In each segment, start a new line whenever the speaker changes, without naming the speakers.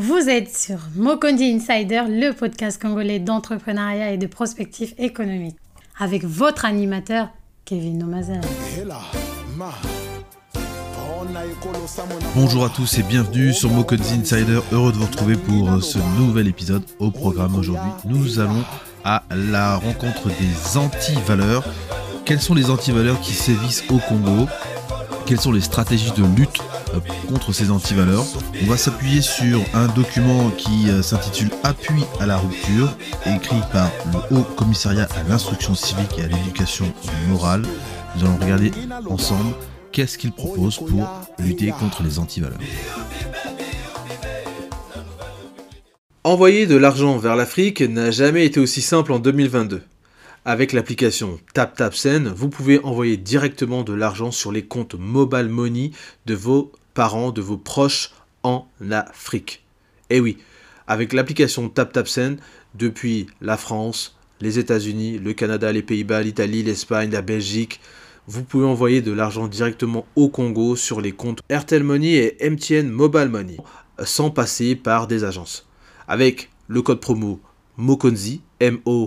Vous êtes sur Mokondi Insider, le podcast congolais d'entrepreneuriat et de prospectif économique, avec votre animateur Kevin Nomazel.
Bonjour à tous et bienvenue sur Mokondi Insider. Heureux de vous retrouver pour ce nouvel épisode. Au programme aujourd'hui, nous allons à la rencontre des anti-valeurs. Quelles sont les anti-valeurs qui sévissent au Congo? Quelles sont les stratégies de lutte euh, contre ces antivaleurs. On va s'appuyer sur un document qui euh, s'intitule Appui à la rupture, écrit par le Haut Commissariat à l'instruction civique et à l'éducation morale. Nous allons regarder ensemble qu'est-ce qu'il propose pour lutter contre les antivaleurs.
Envoyer de l'argent vers l'Afrique n'a jamais été aussi simple en 2022. Avec l'application TapTapSend, vous pouvez envoyer directement de l'argent sur les comptes Mobile Money de vos parents, de vos proches en Afrique. Et eh oui, avec l'application TapTapSend, depuis la France, les États-Unis, le Canada, les Pays-Bas, l'Italie, l'Espagne, la Belgique, vous pouvez envoyer de l'argent directement au Congo sur les comptes Airtel Money et MTN Mobile Money sans passer par des agences. Avec le code promo Mokonzi, M-O-K-O-N-D-Z-I,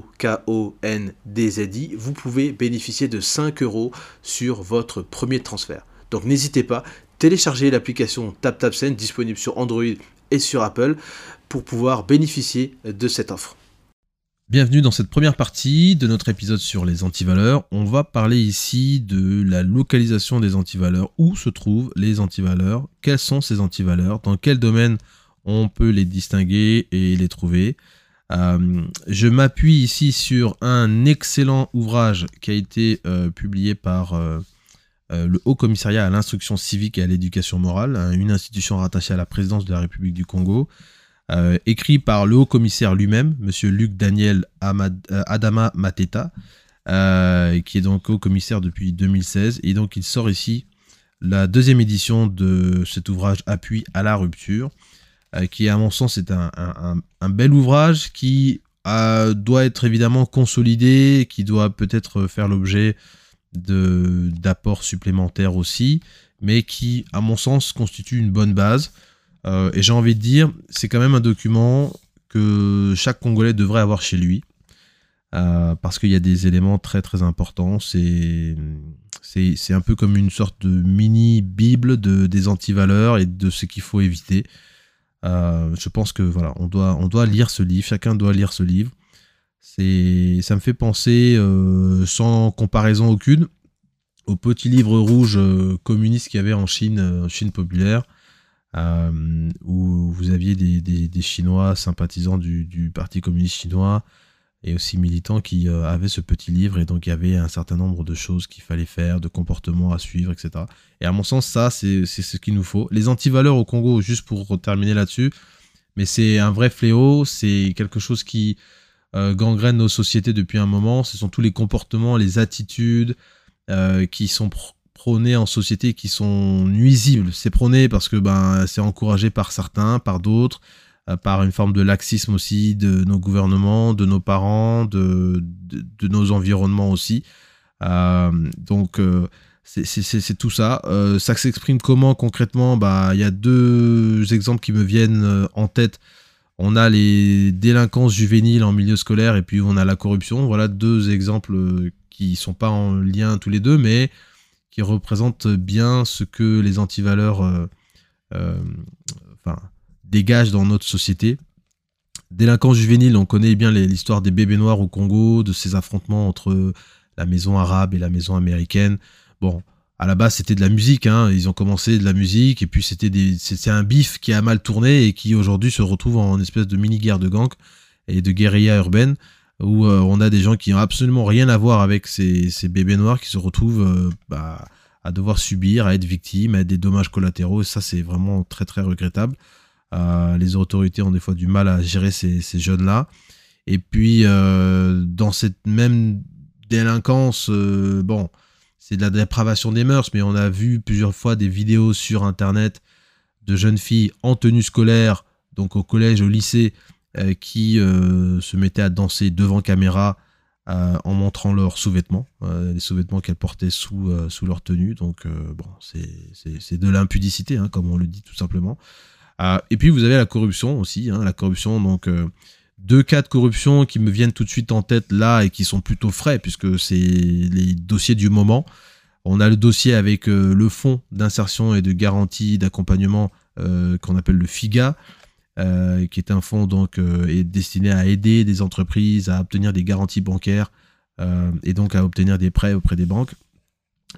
vous pouvez bénéficier de 5 euros sur votre premier transfert. Donc n'hésitez pas, téléchargez l'application TapTapSend disponible sur Android et sur Apple pour pouvoir bénéficier de cette offre.
Bienvenue dans cette première partie de notre épisode sur les antivaleurs. On va parler ici de la localisation des antivaleurs. Où se trouvent les antivaleurs? Quelles sont ces antivaleurs? Dans quel domaine on peut les distinguer et les trouver? Euh, je m'appuie ici sur un excellent ouvrage qui a été euh, publié par euh, le Haut Commissariat à l'instruction civique et à l'éducation morale, hein, une institution rattachée à la présidence de la République du Congo, écrit par le Haut Commissaire lui-même, M. Luc Daniel Adama Mateta, qui est donc Haut Commissaire depuis 2016. Et donc il sort ici la deuxième édition de cet ouvrage Appui à la rupture. Euh, qui à mon sens est un, bel ouvrage qui euh, doit être évidemment consolidé, qui doit peut-être faire l'objet d'apports supplémentaires aussi, mais qui à mon sens constitue une bonne base. Euh, et j'ai envie de dire, c'est quand même un document que chaque Congolais devrait avoir chez lui. parce qu'il y a des éléments très très importants. C'est c'est un peu comme une sorte de mini bible de des antivaleurs et de ce qu'il faut éviter. Euh, je pense que voilà, on doit, on doit lire ce livre, chacun doit lire ce livre. C'est, ça me fait penser, euh, sans comparaison aucune, au petit livre rouge euh, communiste qu'il y avait en Chine, Chine populaire, où vous aviez des, des, Chinois sympathisants du, du, Parti communiste chinois et aussi militants qui avaient ce petit livre et donc il y avait un certain nombre de choses qu'il fallait faire, de comportements à suivre, etc. Et à mon sens, ça, c'est ce qu'il nous faut. Les antivaleurs au Congo, juste pour terminer là-dessus, mais c'est un vrai fléau, c'est quelque chose qui euh, gangrène nos sociétés depuis un moment. Ce sont tous les comportements, les attitudes euh, qui sont prônés en société, qui sont nuisibles. C'est prôné parce que ben, c'est encouragé par certains, par d'autres, euh, par une forme de laxisme aussi de nos gouvernements, de nos parents, de, de, nos environnements aussi. donc c'est tout ça. Euh, ça s'exprime comment concrètement? Bah, il y a deux exemples qui me viennent euh, en tête. On a les délinquances juvéniles en milieu scolaire et puis on a la corruption. Voilà deux exemples euh, qui sont pas en lien tous les deux, mais qui représentent bien ce que les antivaleurs enfin, dégagent dans notre société. Délinquance juvénile, on connaît bien l'histoire des bébés noirs au Congo, de ces affrontements entre la maison arabe et la maison américaine. Bon, à la base, c'était de la musique. Hein. Ils ont commencé de la musique et puis c'était un bif qui a mal tourné et qui aujourd'hui se retrouve en espèce de mini guerre de gang et de guérilla urbaine où euh, on a des gens qui n'ont absolument rien à voir avec ces, bébés noirs qui se retrouvent euh, bah, à devoir subir, à être victimes, à être des dommages collatéraux. Et ça, c'est vraiment très très regrettable. Euh, les autorités ont des fois du mal à gérer ces, jeunes-là. Et puis, dans cette même délinquance, bon, c'est de la dépravation des mœurs, mais on a vu plusieurs fois des vidéos sur Internet de jeunes filles en tenue scolaire, donc au collège, au lycée, euh, qui euh, se mettaient à danser devant caméra euh, en montrant leurs sous-vêtements, les sous-vêtements qu'elles portaient sous, sous leur tenue. Donc, bon, c'est de l'impudicité, hein, comme on le dit tout simplement. Ah, et puis vous avez la corruption aussi, hein, la corruption, donc deux cas de corruption qui me viennent tout de suite en tête là et qui sont plutôt frais puisque c'est les dossiers du moment. On a le dossier avec le fonds d'insertion et de garantie d'accompagnement qu'on appelle le FIGA, euh, qui est un fonds donc euh, est destiné à aider des entreprises à obtenir des garanties bancaires euh, et donc à obtenir des prêts auprès des banques.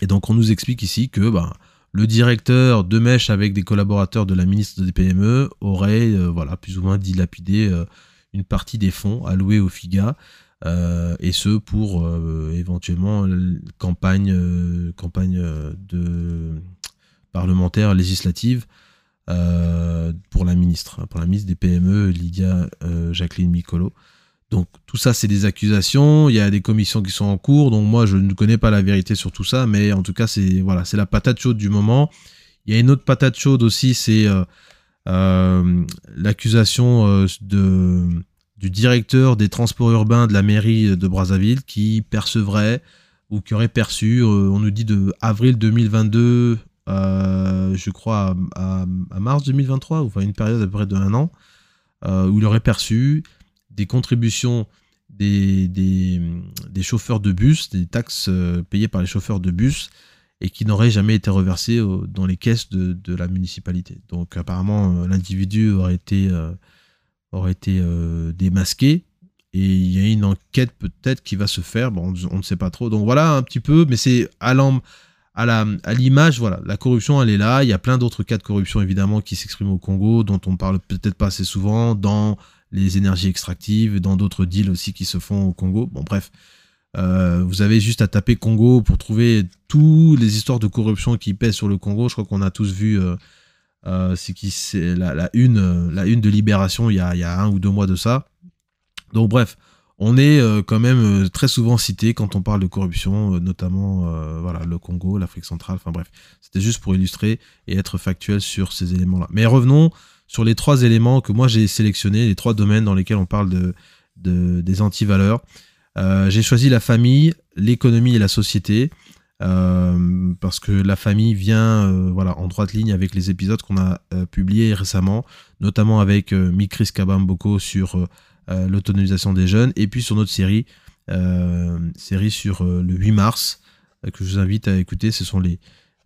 Et donc on nous explique ici que ben, le directeur de mèche avec des collaborateurs de la ministre des PME aurait voilà plus ou moins dilapidé une partie des fonds alloués au FIGA. et ce pour éventuellement campagne, campagne de parlementaire législative euh, pour la ministre, pour la ministre des PME, Lydia euh, Jacqueline Micolo. Donc tout ça, c'est des accusations. Il y a des commissions qui sont en cours. Donc moi, je ne connais pas la vérité sur tout ça, mais en tout cas, c'est voilà, la patate chaude du moment. Il y a une autre patate chaude aussi, c'est euh, l'accusation de du directeur des transports urbains de la mairie de Brazzaville qui percevrait ou qui aurait perçu, on nous dit de avril 2022 euh, je crois, à, mars 2023, ou enfin une période à peu près de un an, euh, où il aurait perçu des contributions des, des, chauffeurs de bus, des taxes euh, payées par les chauffeurs de bus, et qui n'auraient jamais été reversées dans les caisses de, la municipalité. Donc apparemment, l'individu aurait été, aurait été démasqué, et il y a une enquête peut-être qui va se faire, bon, on ne sait pas trop. Donc voilà un petit peu, mais c'est à à l'image, voilà, la corruption, elle est là. Il y a plein d'autres cas de corruption, évidemment, qui s'expriment au Congo, dont on parle peut-être pas assez souvent, dans les énergies extractives, dans d'autres deals aussi qui se font au Congo. Bon, bref, euh, vous avez juste à taper Congo pour trouver toutes les histoires de corruption qui pèsent sur le Congo. Je crois qu'on a tous vu euh, euh, c'est la, la, une, la une de Libération il y, a, il y a un ou deux mois de ça. Donc, bref on est quand même très souvent cité quand on parle de corruption, notamment voilà, le Congo, l'Afrique centrale, enfin bref. C'était juste pour illustrer et être factuel sur ces éléments-là. Mais revenons sur les trois éléments que moi j'ai sélectionnés, les trois domaines dans lesquels on parle de, des antivaleurs. j'ai choisi la famille, l'économie et la société. parce que la famille vient voilà, en droite ligne avec les épisodes qu'on a publiés récemment, notamment avec Mikris Kabamboko sur euh, l'autonomisation des jeunes, et puis sur notre série, euh, série sur euh, le 8 mars, que je vous invite à écouter. Ce sont les,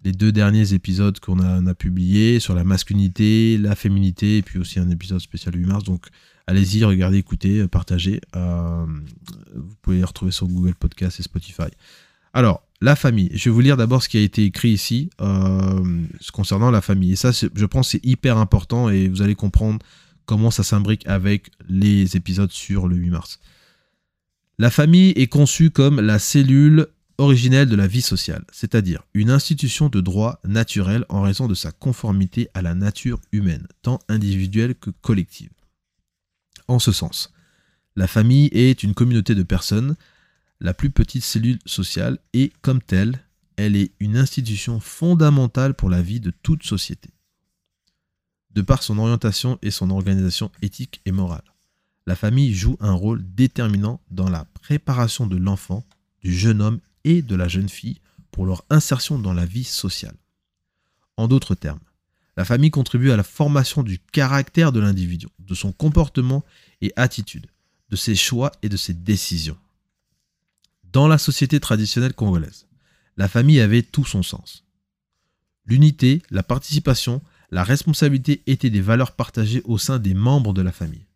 les deux derniers épisodes qu'on a, a publiés sur la masculinité, la féminité, et puis aussi un épisode spécial le 8 mars. Donc allez-y, regardez, écoutez, partagez. vous pouvez les retrouver sur Google Podcast et Spotify. Alors, la famille. Je vais vous lire d'abord ce qui a été écrit ici concernant la famille. Et ça, je pense, c'est hyper important et vous allez comprendre comment ça s'imbrique avec les épisodes sur le 8 mars. La famille est conçue comme la cellule originelle de la vie sociale, c'est-à-dire une institution de droit naturel en raison de sa conformité à la nature humaine, tant individuelle que collective. En ce sens, la famille est une communauté de personnes, la plus petite cellule sociale, et comme telle, elle est une institution fondamentale pour la vie de toute société de par son orientation et son organisation éthique et morale. La famille joue un rôle déterminant dans la préparation de l'enfant, du jeune homme et de la jeune fille pour leur insertion dans la vie sociale. En d'autres termes, la famille contribue à la formation du caractère de l'individu, de son comportement et attitude, de ses choix et de ses décisions. Dans la société traditionnelle congolaise, la famille avait tout son sens. L'unité, la participation, la responsabilité était des valeurs partagées au sein des membres de la famille.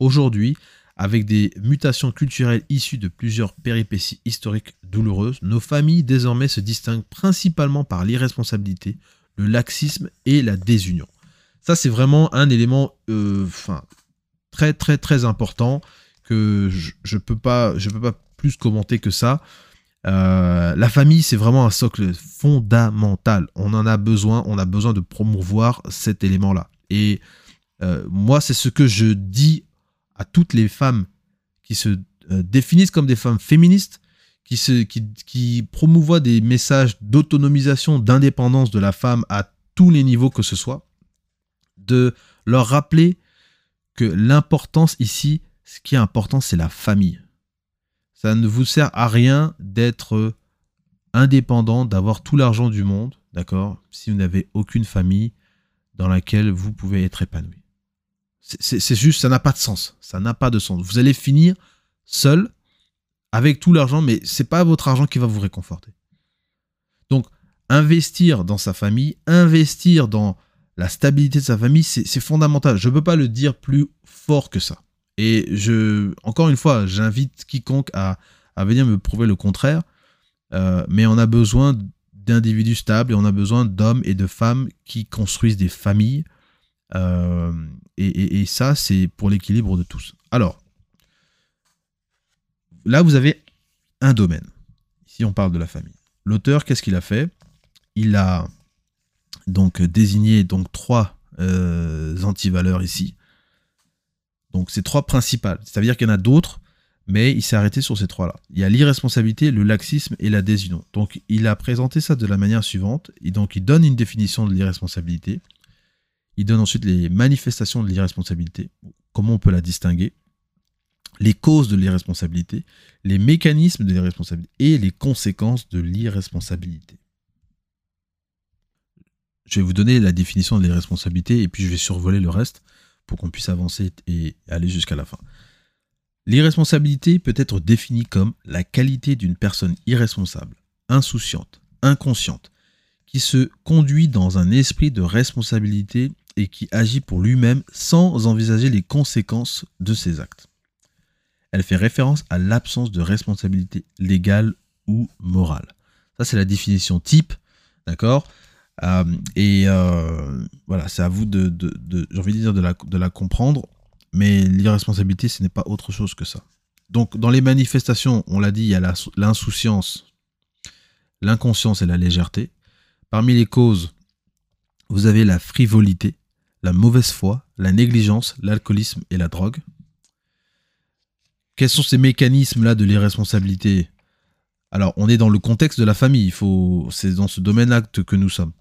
Aujourd'hui, avec des mutations culturelles issues de plusieurs péripéties historiques douloureuses, nos familles désormais se distinguent principalement par l'irresponsabilité, le laxisme et la désunion. Ça, c'est vraiment un élément euh, très très très important que je ne peux, pas, peux pas plus commenter que ça. Euh, la famille, c'est vraiment un socle fondamental. On en a besoin, on a besoin de promouvoir cet élément-là. Et euh, moi, c'est ce que je dis à toutes les femmes qui se euh, définissent comme des femmes féministes, qui, se, qui, qui promouvoient des messages d'autonomisation, d'indépendance de la femme à tous les niveaux que ce soit, de leur rappeler que l'importance ici, ce qui est important, c'est la famille. Ça ne vous sert à rien d'être indépendant, d'avoir tout l'argent du monde, d'accord Si vous n'avez aucune famille, dans laquelle vous pouvez être épanoui. C'est juste, ça n'a pas de sens. Ça n'a pas de sens. Vous allez finir seul avec tout l'argent, mais c'est pas votre argent qui va vous réconforter. Donc, investir dans sa famille, investir dans la stabilité de sa famille, c'est fondamental. Je ne peux pas le dire plus fort que ça. Et je, encore une fois, j'invite quiconque à, venir me prouver le contraire. Euh, mais on a besoin d'individus stables et on a besoin d'hommes et de femmes qui construisent des familles. Euh, et, ça, c'est pour l'équilibre de tous. Alors, là, vous avez un domaine. Ici, on parle de la famille. L'auteur, qu'est-ce qu'il a fait? Il a donc désigné donc trois euh, antivaleurs ici. Donc, c'est trois principales. Ça veut dire qu'il y en a d'autres, mais il s'est arrêté sur ces trois-là. Il y a l'irresponsabilité, le laxisme et la désunion. Donc il a présenté ça de la manière suivante. Et donc il donne une définition de l'irresponsabilité. Il donne ensuite les manifestations de l'irresponsabilité, comment on peut la distinguer, les causes de l'irresponsabilité, les mécanismes de l'irresponsabilité et les conséquences de l'irresponsabilité. Je vais vous donner la définition de l'irresponsabilité et puis je vais survoler le reste pour qu'on puisse avancer et aller jusqu'à la fin. L'irresponsabilité peut être définie comme la qualité d'une personne irresponsable, insouciante, inconsciente, qui se conduit dans un esprit de responsabilité et qui agit pour lui-même sans envisager les conséquences de ses actes. Elle fait référence à l'absence de responsabilité légale ou morale. Ça, c'est la définition type, d'accord? Euh, Et euh, voilà, c'est à vous de, j'ai envie de dire, de la, de la comprendre. Mais l'irresponsabilité, ce n'est pas autre chose que ça. Donc, dans les manifestations, on l'a dit, il y a l'insouciance, l'inconscience et la légèreté. Parmi les causes, vous avez la frivolité, la mauvaise foi, la négligence, l'alcoolisme et la drogue. Quels sont ces mécanismes-là de l'irresponsabilité? Alors, on est dans le contexte de la famille, c'est dans ce domaine-là que nous sommes.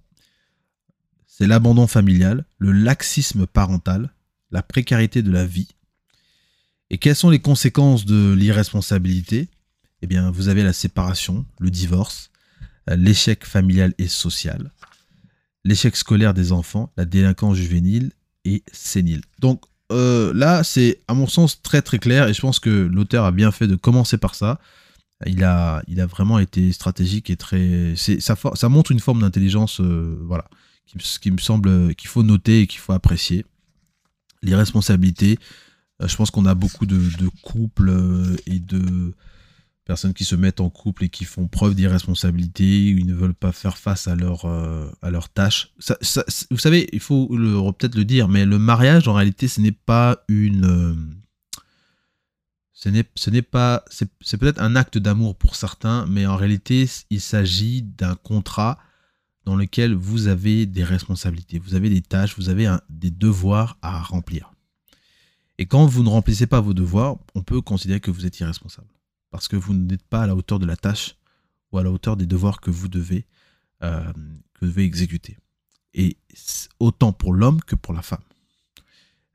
C'est l'abandon familial, le laxisme parental, la précarité de la vie. Et quelles sont les conséquences de l'irresponsabilité? Eh bien, vous avez la séparation, le divorce, l'échec familial et social, l'échec scolaire des enfants, la délinquance juvénile et sénile. Donc euh, là, c'est à mon sens très très clair et je pense que l'auteur a bien fait de commencer par ça. Il a, vraiment été stratégique et très. Ça, montre une forme d'intelligence, euh, voilà, qui, qui, me semble qu'il faut noter et qu'il faut apprécier l'irresponsabilité. Euh, je pense qu'on a beaucoup de, couples et de personnes qui se mettent en couple et qui font preuve d'irresponsabilité, ils ne veulent pas faire face à, euh, à leurs tâches. vous savez, il faut peut-être le dire, mais le mariage, en réalité, ce n'est pas une... ce n'est pas... C'est peut-être un acte d'amour pour certains, mais en réalité, il s'agit d'un contrat dans lequel vous avez des responsabilités, vous avez des tâches, vous avez des devoirs à remplir. Et quand vous ne remplissez pas vos devoirs, on peut considérer que vous êtes irresponsable. Parce que vous n'êtes pas à la hauteur de la tâche ou à la hauteur des devoirs que vous devez, euh, que vous devez exécuter. Et autant pour l'homme que pour la femme.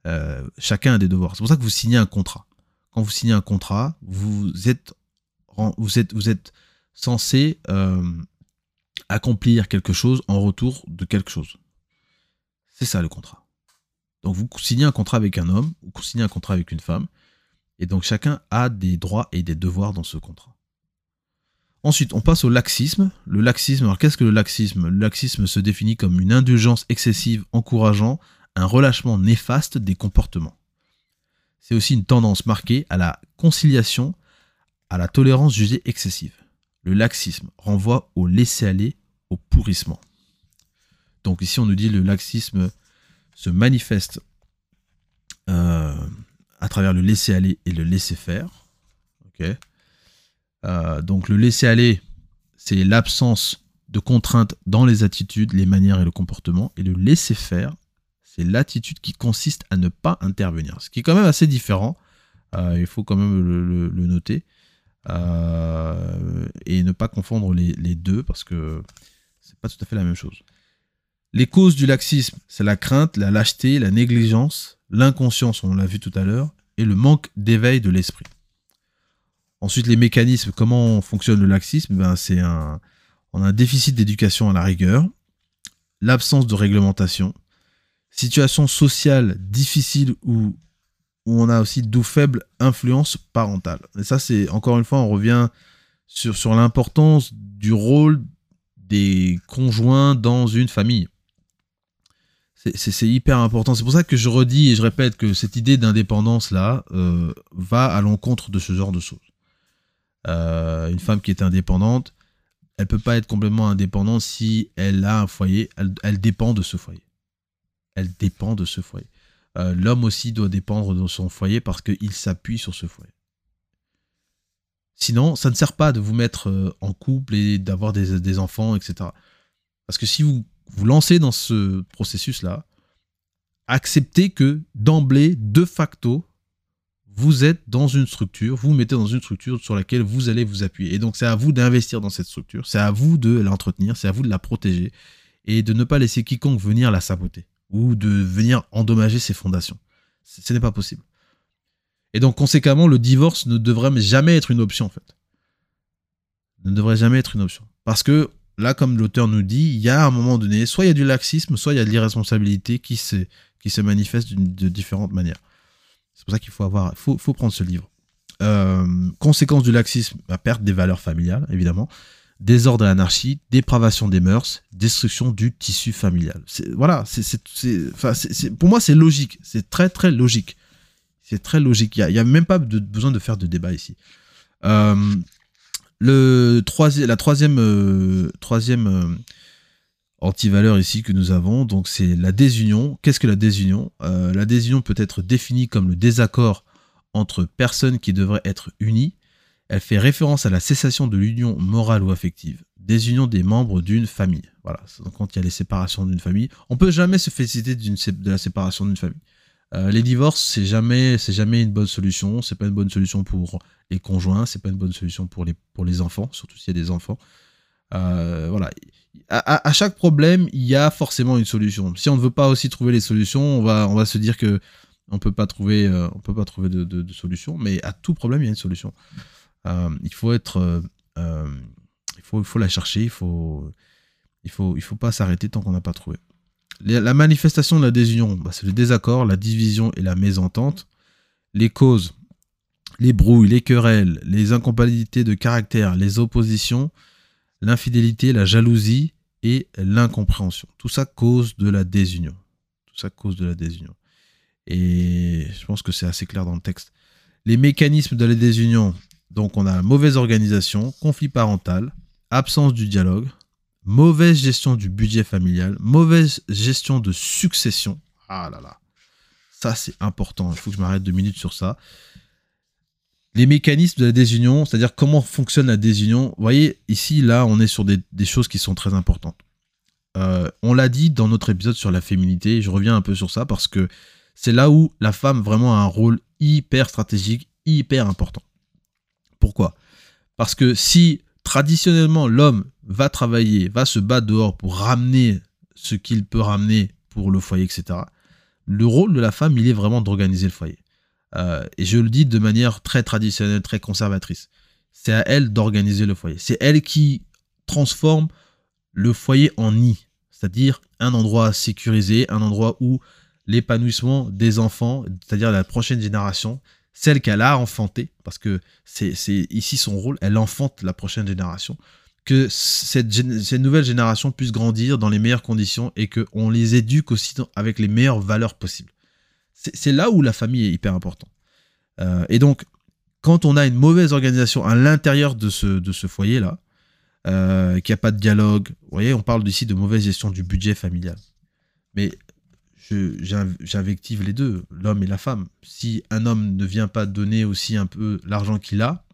Euh, chacun a des devoirs. C'est pour ça que vous signez un contrat. Quand vous signez un contrat, vous êtes, vous êtes, vous êtes censé euh, accomplir quelque chose en retour de quelque chose. C'est ça le contrat. Donc vous signez un contrat avec un homme, ou vous signez un contrat avec une femme, et donc chacun a des droits et des devoirs dans ce contrat. Ensuite, on passe au laxisme. Le laxisme, alors qu'est-ce que le laxisme? Le laxisme se définit comme une indulgence excessive encourageant un relâchement néfaste des comportements. C'est aussi une tendance marquée à la conciliation, à la tolérance jugée excessive. Le laxisme renvoie au laisser-aller, au pourrissement. Donc ici on nous dit le laxisme se manifeste à travers le laisser-aller et le laisser-faire. Euh, donc le laisser-aller, c'est l'absence de contraintes dans les attitudes, les manières et le comportement. Et le laisser-faire, c'est l'attitude qui consiste à ne pas intervenir. Ce qui est quand même assez différent. Euh, il faut quand même le noter. Euh, et ne pas confondre les, deux parce que c'est pas tout à fait la même chose. Les causes du laxisme, c'est la crainte, la lâcheté, la négligence, l'inconscience, on l'a vu tout à l'heure, et le manque d'éveil de l'esprit. Ensuite, les mécanismes, comment fonctionne le laxisme? Ben, C'est un, on a un déficit d'éducation à la rigueur, l'absence de réglementation, situation sociale difficile où on a aussi d'où faible influence parentale. Et ça, c'est encore une fois, on revient sur l'importance du rôle des conjoints dans une famille. C'est hyper important. C'est pour ça que je redis et je répète que cette idée d'indépendance-là euh, va à l'encontre de ce genre de choses. Euh, une femme qui est indépendante, elle peut pas être complètement indépendante si elle a un foyer. Elle, dépend de ce foyer. Elle dépend de ce foyer. Euh, l'homme aussi doit dépendre de son foyer parce qu'il s'appuie sur ce foyer. Sinon, ça ne sert pas de vous mettre en couple et d'avoir des, enfants, etc. Parce que si vous vous lancez dans ce processus-là, acceptez que d'emblée, de facto, vous êtes dans une structure, vous, mettez dans une structure sur laquelle vous allez vous appuyer. Et donc c'est à vous d'investir dans cette structure, c'est à vous de l'entretenir, c'est à vous de la protéger et de ne pas laisser quiconque venir la saboter ou de venir endommager ses fondations. Ce n'est pas possible. Et donc conséquemment, le divorce ne devrait jamais être une option en fait. Ne devrait jamais être une option. Parce que là, comme l'auteur nous dit, il y a un moment donné, soit il y a du laxisme, soit il y a de l'irresponsabilité qui se, qui se manifeste de différentes manières. C'est pour ça qu'il faut avoir, faut, faut prendre ce livre. Euh, conséquence du laxisme, la perte des valeurs familiales, évidemment, désordre et anarchie, dépravation des mœurs, destruction du tissu familial. Voilà, pour moi c'est logique, c'est très très logique. C'est très logique. Il n'y a, même pas besoin de faire de débat ici. Euh, le troisième, la troisième, euh, euh, anti-valeur ici que nous avons, donc c'est la désunion. Qu'est-ce que la désunion? Euh, La désunion peut être définie comme le désaccord entre personnes qui devraient être unies. Elle fait référence à la cessation de l'union morale ou affective. Désunion des membres d'une famille. Voilà, donc quand il y a les séparations d'une famille, on peut jamais se féliciter de la séparation d'une famille. Euh, les divorces, c'est jamais, c'est jamais une bonne solution. C'est pas une bonne solution pour les conjoints. C'est pas une bonne solution pour les, pour les enfants, surtout s'il y a des enfants. Euh, voilà. À, chaque problème, il y a forcément une solution. Si on ne veut pas aussi trouver les solutions, on va, on va se dire que on peut pas trouver, euh, on peut pas trouver de, de, solution. Mais à tout problème, il y a une solution. il faut être, il faut, il faut la chercher. Il faut, il faut, il faut pas s'arrêter tant qu'on n'a pas trouvé. La manifestation de la désunion, bah, c'est le désaccord, la division et la mésentente. Les causes, les brouilles, les querelles, les incompatibilités de caractère, les oppositions, l'infidélité, la jalousie et l'incompréhension. Tout ça cause de la désunion. Tout ça cause de la désunion. Et je pense que c'est assez clair dans le texte. Les mécanismes de la désunion, donc on a mauvaise organisation, conflit parental, absence du dialogue, mauvaise gestion du budget familial, mauvaise gestion de succession. Ah là là. Ça, c'est important. Il faut que je m'arrête deux minutes sur ça. Les mécanismes de la désunion, c'est-à-dire comment fonctionne la désunion. Vous voyez, ici, là, on est sur des, choses qui sont très importantes. Euh, on l'a dit dans notre épisode sur la féminité, je reviens un peu sur ça parce que c'est là où la femme vraiment a un rôle hyper stratégique, hyper important. Pourquoi? Parce que si traditionnellement l'homme va travailler, va se battre dehors pour ramener ce qu'il peut ramener pour le foyer, etc. Le rôle de la femme, il est vraiment d'organiser le foyer. Euh, et je le dis de manière très traditionnelle, très conservatrice. C'est à elle d'organiser le foyer. C'est elle qui transforme le foyer en nid, c'est-à-dire un endroit sécurisé, un endroit où l'épanouissement des enfants, c'est-à-dire la prochaine génération, celle qu'elle a enfantée, parce que c'est ici son rôle, elle enfante la prochaine génération, que cette, nouvelle génération puisse grandir dans les meilleures conditions et qu'on les éduque aussi avec les meilleures valeurs possibles. C'est là où la famille est hyper importante. Euh, et donc, quand on a une mauvaise organisation à l'intérieur de ce, de ce foyer-là, euh, qu'il n'y a pas de dialogue, vous voyez, on parle ici de mauvaise gestion du budget familial. Mais j'invective les deux, l'homme et la femme. Si un homme ne vient pas donner aussi un peu l'argent qu'il a,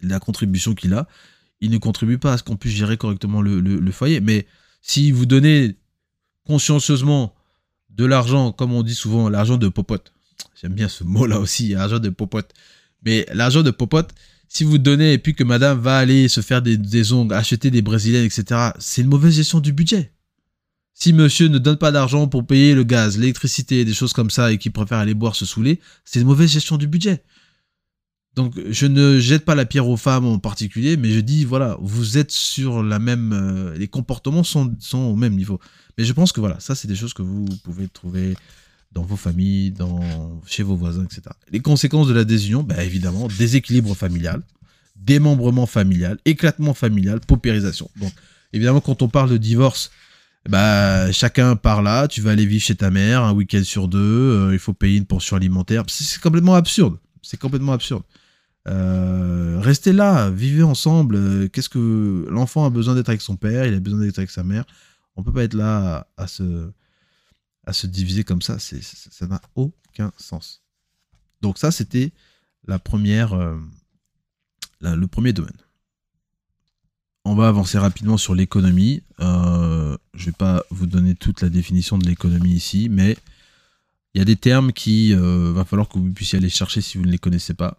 la contribution qu'il a, il ne contribue pas à ce qu'on puisse gérer correctement le, foyer. Mais si vous donnez consciencieusement de l'argent, comme on dit souvent, l'argent de popote, j'aime bien ce mot-là aussi, argent de popote, mais l'argent de popote, si vous donnez et puis que madame va aller se faire des ongles, acheter des brésiliennes, etc., c'est une mauvaise gestion du budget. Si monsieur ne donne pas d'argent pour payer le gaz, l'électricité, des choses comme ça, et qu'il préfère aller boire, se saouler, c'est une mauvaise gestion du budget. Donc je ne jette pas la pierre aux femmes en particulier, mais je dis voilà, vous êtes sur la même, euh, les comportements sont, au même niveau. Mais je pense que voilà, ça c'est des choses que vous pouvez trouver dans vos familles, chez vos voisins, etc. Les conséquences de la désunion, bah, évidemment, déséquilibre familial, démembrement familial, éclatement familial, paupérisation. Donc évidemment, quand on parle de divorce, bah chacun part là, tu vas aller vivre chez ta mère un week-end sur deux, euh, il faut payer une pension alimentaire, c'est complètement absurde. C'est complètement absurde. Euh, restez là, vivez ensemble. Euh, qu'est-ce que l'enfant a besoin d'être avec son père, il a besoin d'être avec sa mère. On peut pas être là à, se diviser comme ça. C'est, ça n'a aucun sens. Donc ça, c'était la première, le premier domaine. On va avancer rapidement sur l'économie. je ne vais pas vous donner toute la définition de l'économie ici, mais il y a des termes qui va falloir que vous puissiez aller chercher si vous ne les connaissez pas.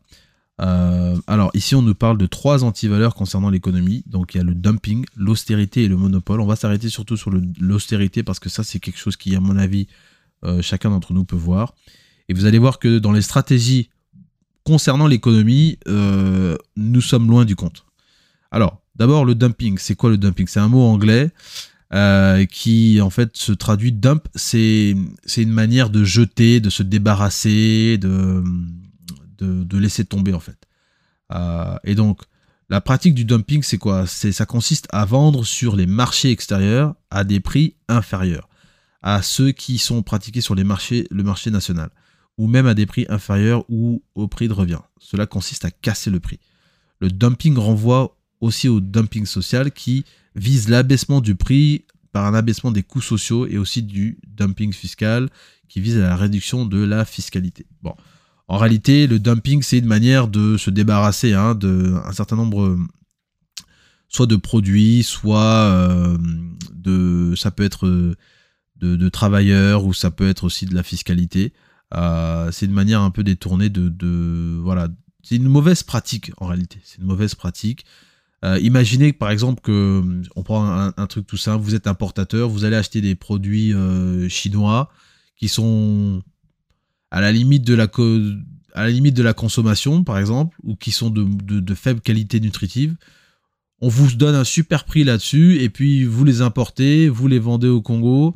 Euh, alors ici on nous parle de trois antivaleurs concernant l'économie. Donc il y a le dumping, l'austérité et le monopole. On va s'arrêter surtout sur l'austérité parce que ça c'est quelque chose qui à mon avis euh, chacun d'entre nous peut voir. Et vous allez voir que dans les stratégies concernant l'économie, euh, nous sommes loin du compte. Alors d'abord le dumping, c'est quoi le dumping? C'est un mot anglais. qui en fait se traduit dump, c'est une manière de jeter, de se débarrasser, de, de, laisser tomber en fait. Euh, et donc, la pratique du dumping, c'est quoi? Ça consiste à vendre sur les marchés extérieurs à des prix inférieurs à ceux qui sont pratiqués sur les marchés, le marché national, ou même à des prix inférieurs ou au prix de revient. Cela consiste à casser le prix. Le dumping renvoie aussi au dumping social qui vise l'abaissement du prix par un abaissement des coûts sociaux et aussi du dumping fiscal qui vise à la réduction de la fiscalité. Bon, en réalité, le dumping, c'est une manière de se débarrasser hein, d'un certain nombre, soit de produits, soit euh, de, ça peut être de, travailleurs ou ça peut être aussi de la fiscalité. Euh, c'est une manière un peu détournée de, voilà, c'est une mauvaise pratique en réalité. C'est une mauvaise pratique. Euh, imaginez par exemple que on prend un, truc tout simple, vous êtes importateur, vous allez acheter des produits chinois qui sont à la limite de la, à la limite de la consommation, par exemple, ou qui sont de, faible qualité nutritive. On vous donne un super prix là-dessus, et puis vous les importez, vous les vendez au Congo.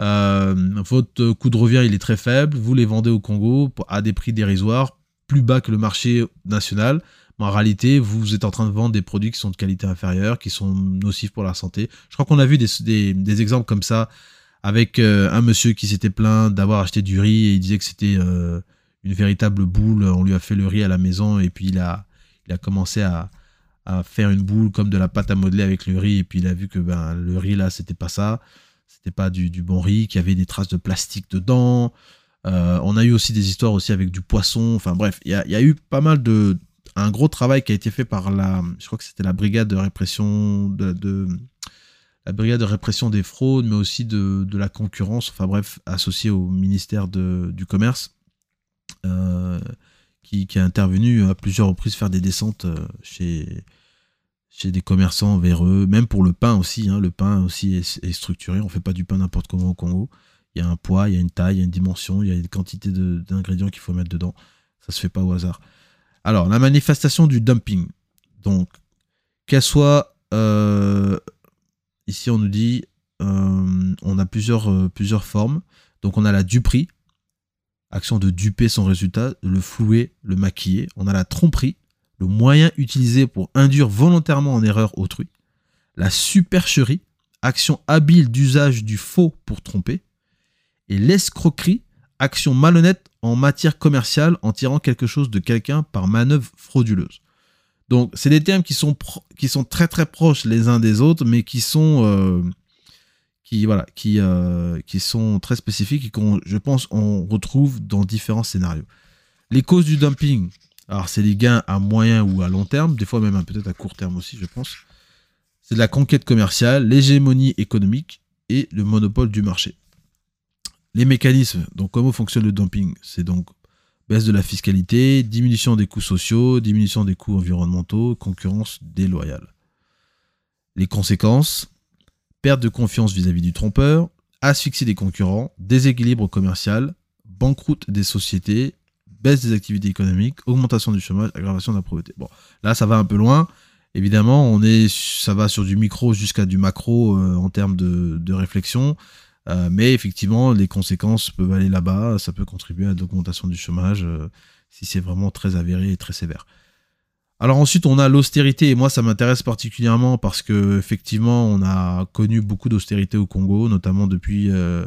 Euh, votre coût de revient il est très faible, vous les vendez au Congo à des prix dérisoires, plus bas que le marché national. En réalité, vous êtes en train de vendre des produits qui sont de qualité inférieure, qui sont nocifs pour la santé. Je crois qu'on a vu des exemples comme ça avec euh, un monsieur qui s'était plaint d'avoir acheté du riz et il disait que c'était euh, une véritable boule. On lui a fait le riz à la maison et puis il a, il a commencé à, faire une boule comme de la pâte à modeler avec le riz et puis il a vu que ben, le riz là c'était pas ça, c'était pas du, bon riz, qu'il y avait des traces de plastique dedans. Euh, on a eu aussi des histoires aussi avec du poisson. Enfin bref, il y a, eu pas mal de un gros travail qui a été fait par la, je crois que c'était la brigade de répression la brigade de répression des fraudes, mais aussi de, la concurrence, enfin bref, associée au ministère du Commerce, euh, qui, a intervenu à plusieurs reprises faire des descentes euh, chez, des commerçants véreux, même pour le pain aussi. Hein. le pain aussi est, structuré, on ne fait pas du pain n'importe comment au Congo. Il y a un poids, il y a une taille, il y a une dimension, il y a une quantité d'ingrédients qu'il faut mettre dedans. Ça se fait pas au hasard. Alors, la manifestation du dumping. Donc, qu'elle soit euh, Ici, on nous dit, euh, on a plusieurs, euh, plusieurs formes. Donc, on a la duperie, action de duper son résultat, de le flouer, le maquiller. On a la tromperie, le moyen utilisé pour induire volontairement en erreur autrui. La supercherie, action habile d'usage du faux pour tromper. Et l'escroquerie, action malhonnête en matière commerciale en tirant quelque chose de quelqu'un par manœuvre frauduleuse. Donc, c'est des termes qui sont, qui sont très très proches les uns des autres, mais qui sont, euh, qui, voilà, qui, euh, qui sont très spécifiques et qu'on, je pense, on retrouve dans différents scénarios. Les causes du dumping, alors c'est les gains à moyen ou à long terme, des fois même peut-être à court terme aussi, je pense. C'est de la conquête commerciale, l'hégémonie économique et le monopole du marché. Les mécanismes, donc comment fonctionne le dumping C'est donc baisse de la fiscalité, diminution des coûts sociaux, diminution des coûts environnementaux, concurrence déloyale. Les conséquences, perte de confiance vis-à-vis du trompeur, asphyxie des concurrents, déséquilibre commercial, banqueroute des sociétés, baisse des activités économiques, augmentation du chômage, aggravation de la pauvreté. Bon, là, ça va un peu loin. Évidemment, on est, ça va sur du micro jusqu'à du macro euh, en termes de, réflexion. Euh, mais effectivement, les conséquences peuvent aller là-bas. Ça peut contribuer à l'augmentation du chômage euh, si c'est vraiment très avéré et très sévère. Alors ensuite, on a l'austérité, et moi ça m'intéresse particulièrement parce que effectivement, on a connu beaucoup d'austérité au Congo, notamment depuis, euh,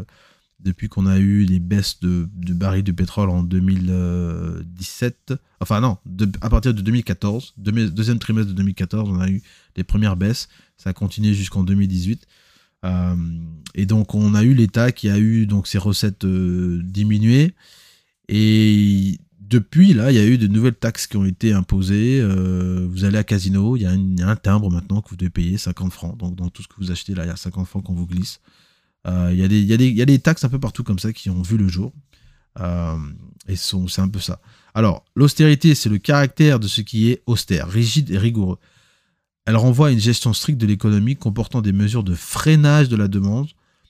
depuis qu'on a eu les baisses de, de, barils de pétrole en 2017. Enfin non, à partir de 2014, deuxième trimestre de 2014, on a eu les premières baisses. Ça a continué jusqu'en 2018. Euh, et donc on a eu l'État qui a eu donc ses recettes euh, diminuées. Et depuis, là, il y a eu de nouvelles taxes qui ont été imposées. Euh, vous allez à Casino, il y, a un timbre maintenant que vous devez payer 50 francs. Donc, dans tout ce que vous achetez, là, il y a 50 francs qu'on vous glisse. Il, y a des, il, y a des, taxes un peu partout comme ça qui ont vu le jour. Et c'est un peu ça. Alors, l'austérité, c'est le caractère de ce qui est austère, rigide et rigoureux. Elle renvoie à une gestion stricte de l'économie comportant des mesures de freinage de la demande,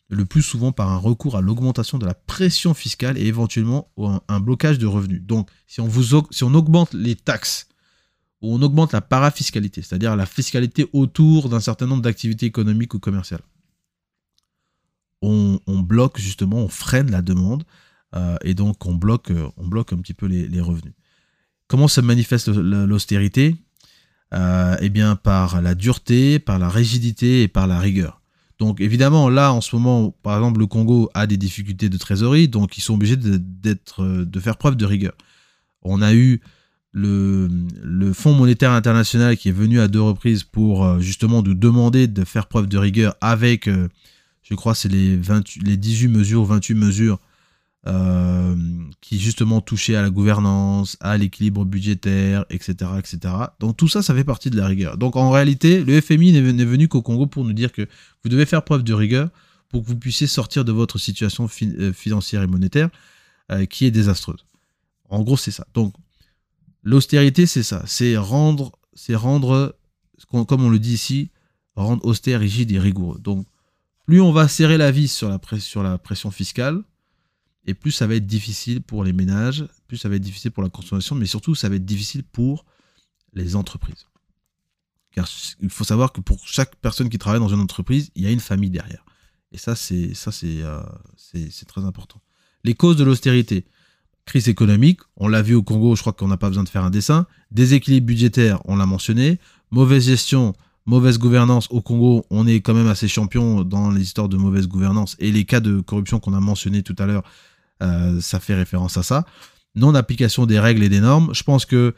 le plus souvent par un recours à l'augmentation de la pression fiscale et éventuellement un, blocage de revenus. Donc, si on, augmente les taxes, ou on augmente la parafiscalité, c'est-à-dire la fiscalité autour d'un certain nombre d'activités économiques ou commerciales, on, bloque justement, on freine la demande, euh, et donc on bloque, on bloque un petit peu les, revenus. Comment se manifeste l'austérité? Euh, Eh bien, par la dureté, par la rigidité et par la rigueur. Donc évidemment, là, en ce moment, par exemple, le Congo a des difficultés de trésorerie, donc ils sont obligés de, euh, faire preuve de rigueur. On a eu le, Fonds monétaire international qui est venu à deux reprises pour euh, justement nous demander de faire preuve de rigueur avec, je crois, c'est les, les 18 mesures, 28 mesures euh, qui justement touchait à la gouvernance, à l'équilibre budgétaire, etc., etc. Donc tout ça, ça fait partie de la rigueur. Donc en réalité, le FMI n'est venu qu'au Congo pour nous dire que vous devez faire preuve de rigueur pour que vous puissiez sortir de votre situation euh, financière et monétaire euh, qui est désastreuse. En gros, c'est ça. Donc l'austérité, c'est ça. C'est rendre, c'est rendre, comme on le dit ici, rendre austère, rigide et rigoureux. Donc plus on va serrer la vis sur la, sur la pression fiscale, et plus ça va être difficile pour les ménages, plus ça va être difficile pour la consommation, mais surtout ça va être difficile pour les entreprises. Car il faut savoir que pour chaque personne qui travaille dans une entreprise, il y a une famille derrière. Et ça, c'est ça, c'est euh, très important. Les causes de l'austérité. Crise économique, on l'a vu au Congo, je crois qu'on n'a pas besoin de faire un dessin. Déséquilibre budgétaire, on l'a mentionné. Mauvaise gestion, mauvaise gouvernance. Au Congo, on est quand même assez champion dans les histoires de mauvaise gouvernance. Et les cas de corruption qu'on a mentionnés tout à l'heure, euh, ça fait référence à ça. Non-application des règles et des normes. Je pense que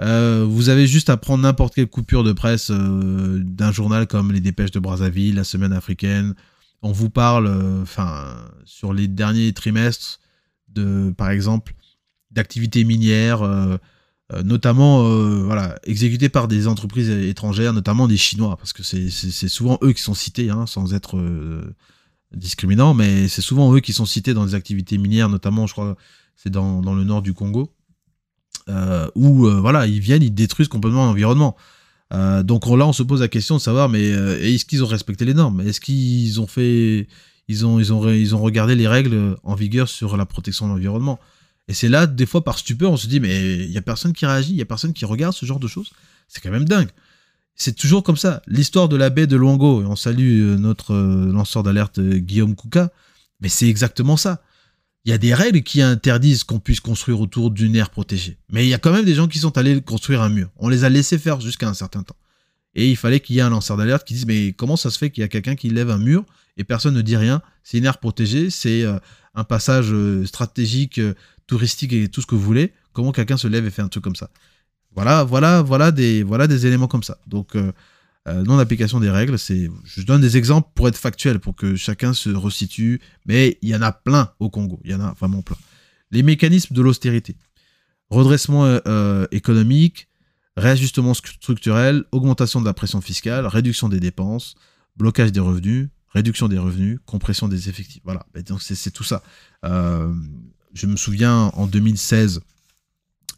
euh, vous avez juste à prendre n'importe quelle coupure de presse euh, d'un journal comme les Dépêches de Brazzaville, la Semaine africaine. On vous parle, enfin, sur les derniers trimestres, de, par exemple, d'activités minières, notamment, voilà, exécutées par des entreprises étrangères, notamment des Chinois, parce que c'est souvent eux qui sont cités, hein, sans être discriminant, mais c'est souvent eux qui sont cités dans des activités minières, notamment, je crois, c'est dans, le nord du Congo, euh, où euh, voilà, ils viennent, ils détruisent complètement l'environnement. Euh, donc là, on se pose la question de savoir, mais est-ce qu'ils ont respecté les normes? Est-ce qu'ils ont fait, ils ont, ils ont, ils ont regardé les règles en vigueur sur la protection de l'environnement? Et c'est là, des fois, par stupeur, on se dit, mais il y a personne qui réagit, il y a personne qui regarde ce genre de choses. C'est quand même dingue c'est toujours comme ça. L'histoire de la baie de Luango, et on salue euh, notre euh, lanceur d'alerte euh, Guillaume Kouka, mais c'est exactement ça. Il y a des règles qui interdisent qu'on puisse construire autour d'une aire protégée. Mais il y a quand même des gens qui sont allés construire un mur. On les a laissés faire jusqu'à un certain temps. Et il fallait qu'il y ait un lanceur d'alerte qui dise mais comment ça se fait qu'il y a quelqu'un qui lève un mur et personne ne dit rien? C'est une aire protégée, c'est un passage stratégique, touristique et tout ce que vous voulez. Comment quelqu'un se lève et fait un truc comme ça? Voilà, voilà, voilà des, voilà des éléments comme ça. Donc, euh, euh, non application des règles, c'est, je donne des exemples pour être factuel, pour que chacun se resitue. Mais il y en a plein au Congo, il y en a vraiment plein. Les mécanismes de l'austérité, redressement euh, économique, réajustement structurel, augmentation de la pression fiscale, réduction des dépenses, blocage des revenus, réduction des revenus, compression des effectifs. Voilà, donc c'est tout ça. je me souviens en 2016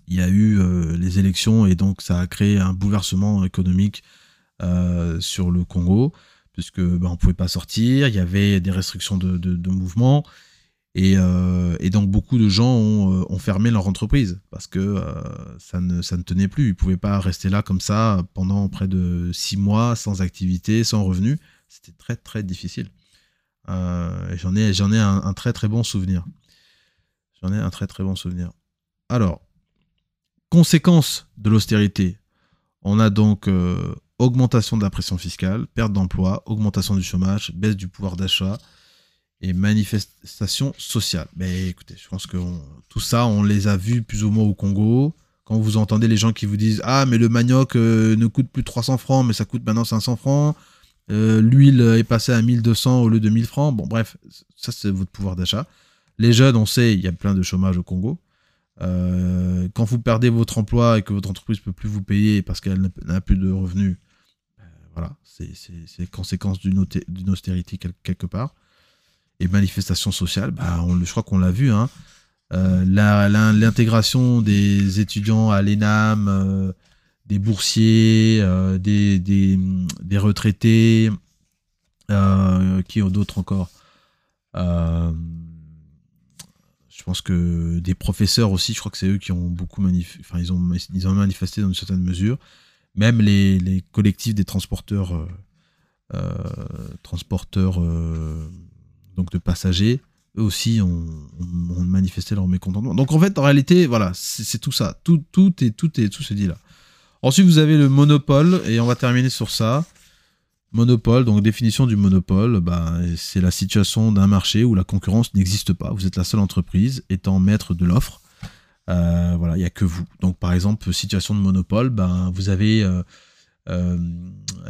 il y a eu euh, les élections et donc ça a créé un bouleversement économique euh, sur le Congo, puisque ben, on ne pouvait pas sortir, il y avait des restrictions de, mouvement. Et, donc beaucoup de gens ont, fermé leur entreprise parce que ça, ne, tenait plus. Ils ne pouvaient pas rester là comme ça pendant près de six mois sans activité, sans revenu. C'était très très difficile. j'en ai un, très très bon souvenir. J'en ai un très très bon souvenir. Alors, conséquence de l'austérité, on a donc euh, augmentation de la pression fiscale, perte d'emploi, augmentation du chômage, baisse du pouvoir d'achat et manifestation sociale. Mais écoutez, je pense que tout ça, on les a vus plus ou moins au Congo. Quand vous entendez les gens qui vous disent Ah, mais le manioc euh, ne coûte plus 300 francs, mais ça coûte maintenant 500 francs. Euh, l'huile est passée à 1200 au lieu de 1000 francs. Bon, bref, ça, c'est votre pouvoir d'achat. Les jeunes, on sait, il y a plein de chômage au Congo. Euh, quand vous perdez votre emploi et que votre entreprise ne peut plus vous payer parce qu'elle n'a plus de revenus, euh, voilà, c'est conséquence d'une austérité quelque part. Et manifestation sociale, bah, je crois qu'on l'a vu, hein, euh, l'intégration des étudiants à l'ENAM, des boursiers, des, des, retraités, qui ont d'autres encore je pense que des professeurs aussi, je crois que c'est eux qui ont beaucoup manifesté, enfin ils ont, manifesté dans une certaine mesure. Même les, collectifs des transporteurs, euh, euh, transporteurs euh, donc de passagers, eux aussi ont, manifesté leur mécontentement. Donc en fait, en réalité, voilà, c'est tout ça, tout, tout et tout et tout se dit là. Ensuite, vous avez le monopole et on va terminer sur ça. Monopole, donc définition du monopole, bah, c'est la situation d'un marché où la concurrence n'existe pas. Vous êtes la seule entreprise étant maître de l'offre. Euh, voilà, il n'y a que vous. Donc par exemple, situation de monopole, bah, vous avez euh, euh,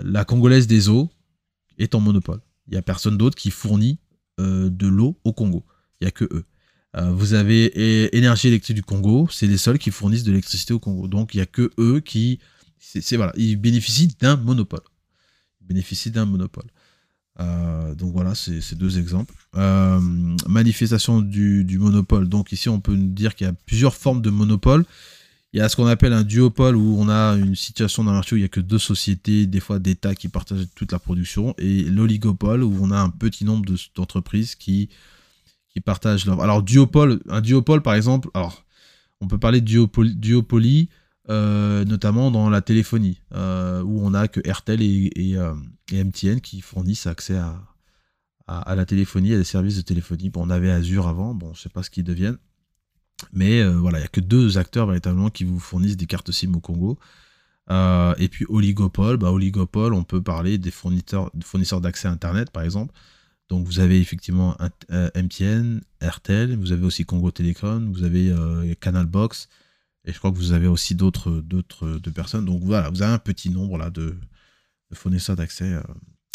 la Congolaise des eaux est en monopole. Il n'y a personne d'autre qui fournit de l'eau au Congo. Il n'y a que eux. vous avez Énergie électrique du Congo, c'est les seuls qui fournissent de l'électricité au Congo. Donc il n'y a que eux qui... C'est, voilà, ils bénéficient d'un monopole bénéficie d'un monopole. Euh, donc voilà, c'est deux exemples. Euh, manifestation du, monopole. Donc ici, on peut dire qu'il y a plusieurs formes de monopole. Il y a ce qu'on appelle un duopole où on a une situation dans marché où il n'y a que deux sociétés, des fois d'États qui partagent toute la production, et l'oligopole où on a un petit nombre d'entreprises qui, partagent leur. Alors duopole, un duopole par exemple, alors on peut parler de duopoly euh, notamment dans la téléphonie, euh, où on a que RTL et, euh, MTN qui fournissent accès à, à, la téléphonie, à des services de téléphonie. On avait Azure avant, bon, je sais pas ce qu'ils deviennent. Mais voilà, il n'y a que deux acteurs véritablement qui vous fournissent des cartes SIM au Congo. et puis oligopole, bah, oligopole, on peut parler des fournisseurs, fournisseurs d'accès à Internet, par exemple. Donc vous avez effectivement MTN, RTL, vous avez aussi Congo Telecom, vous avez Canal Box, et je crois que vous avez aussi d'autres de personnes. Donc voilà, vous avez un petit nombre là de, de fournisseurs d'accès. Euh.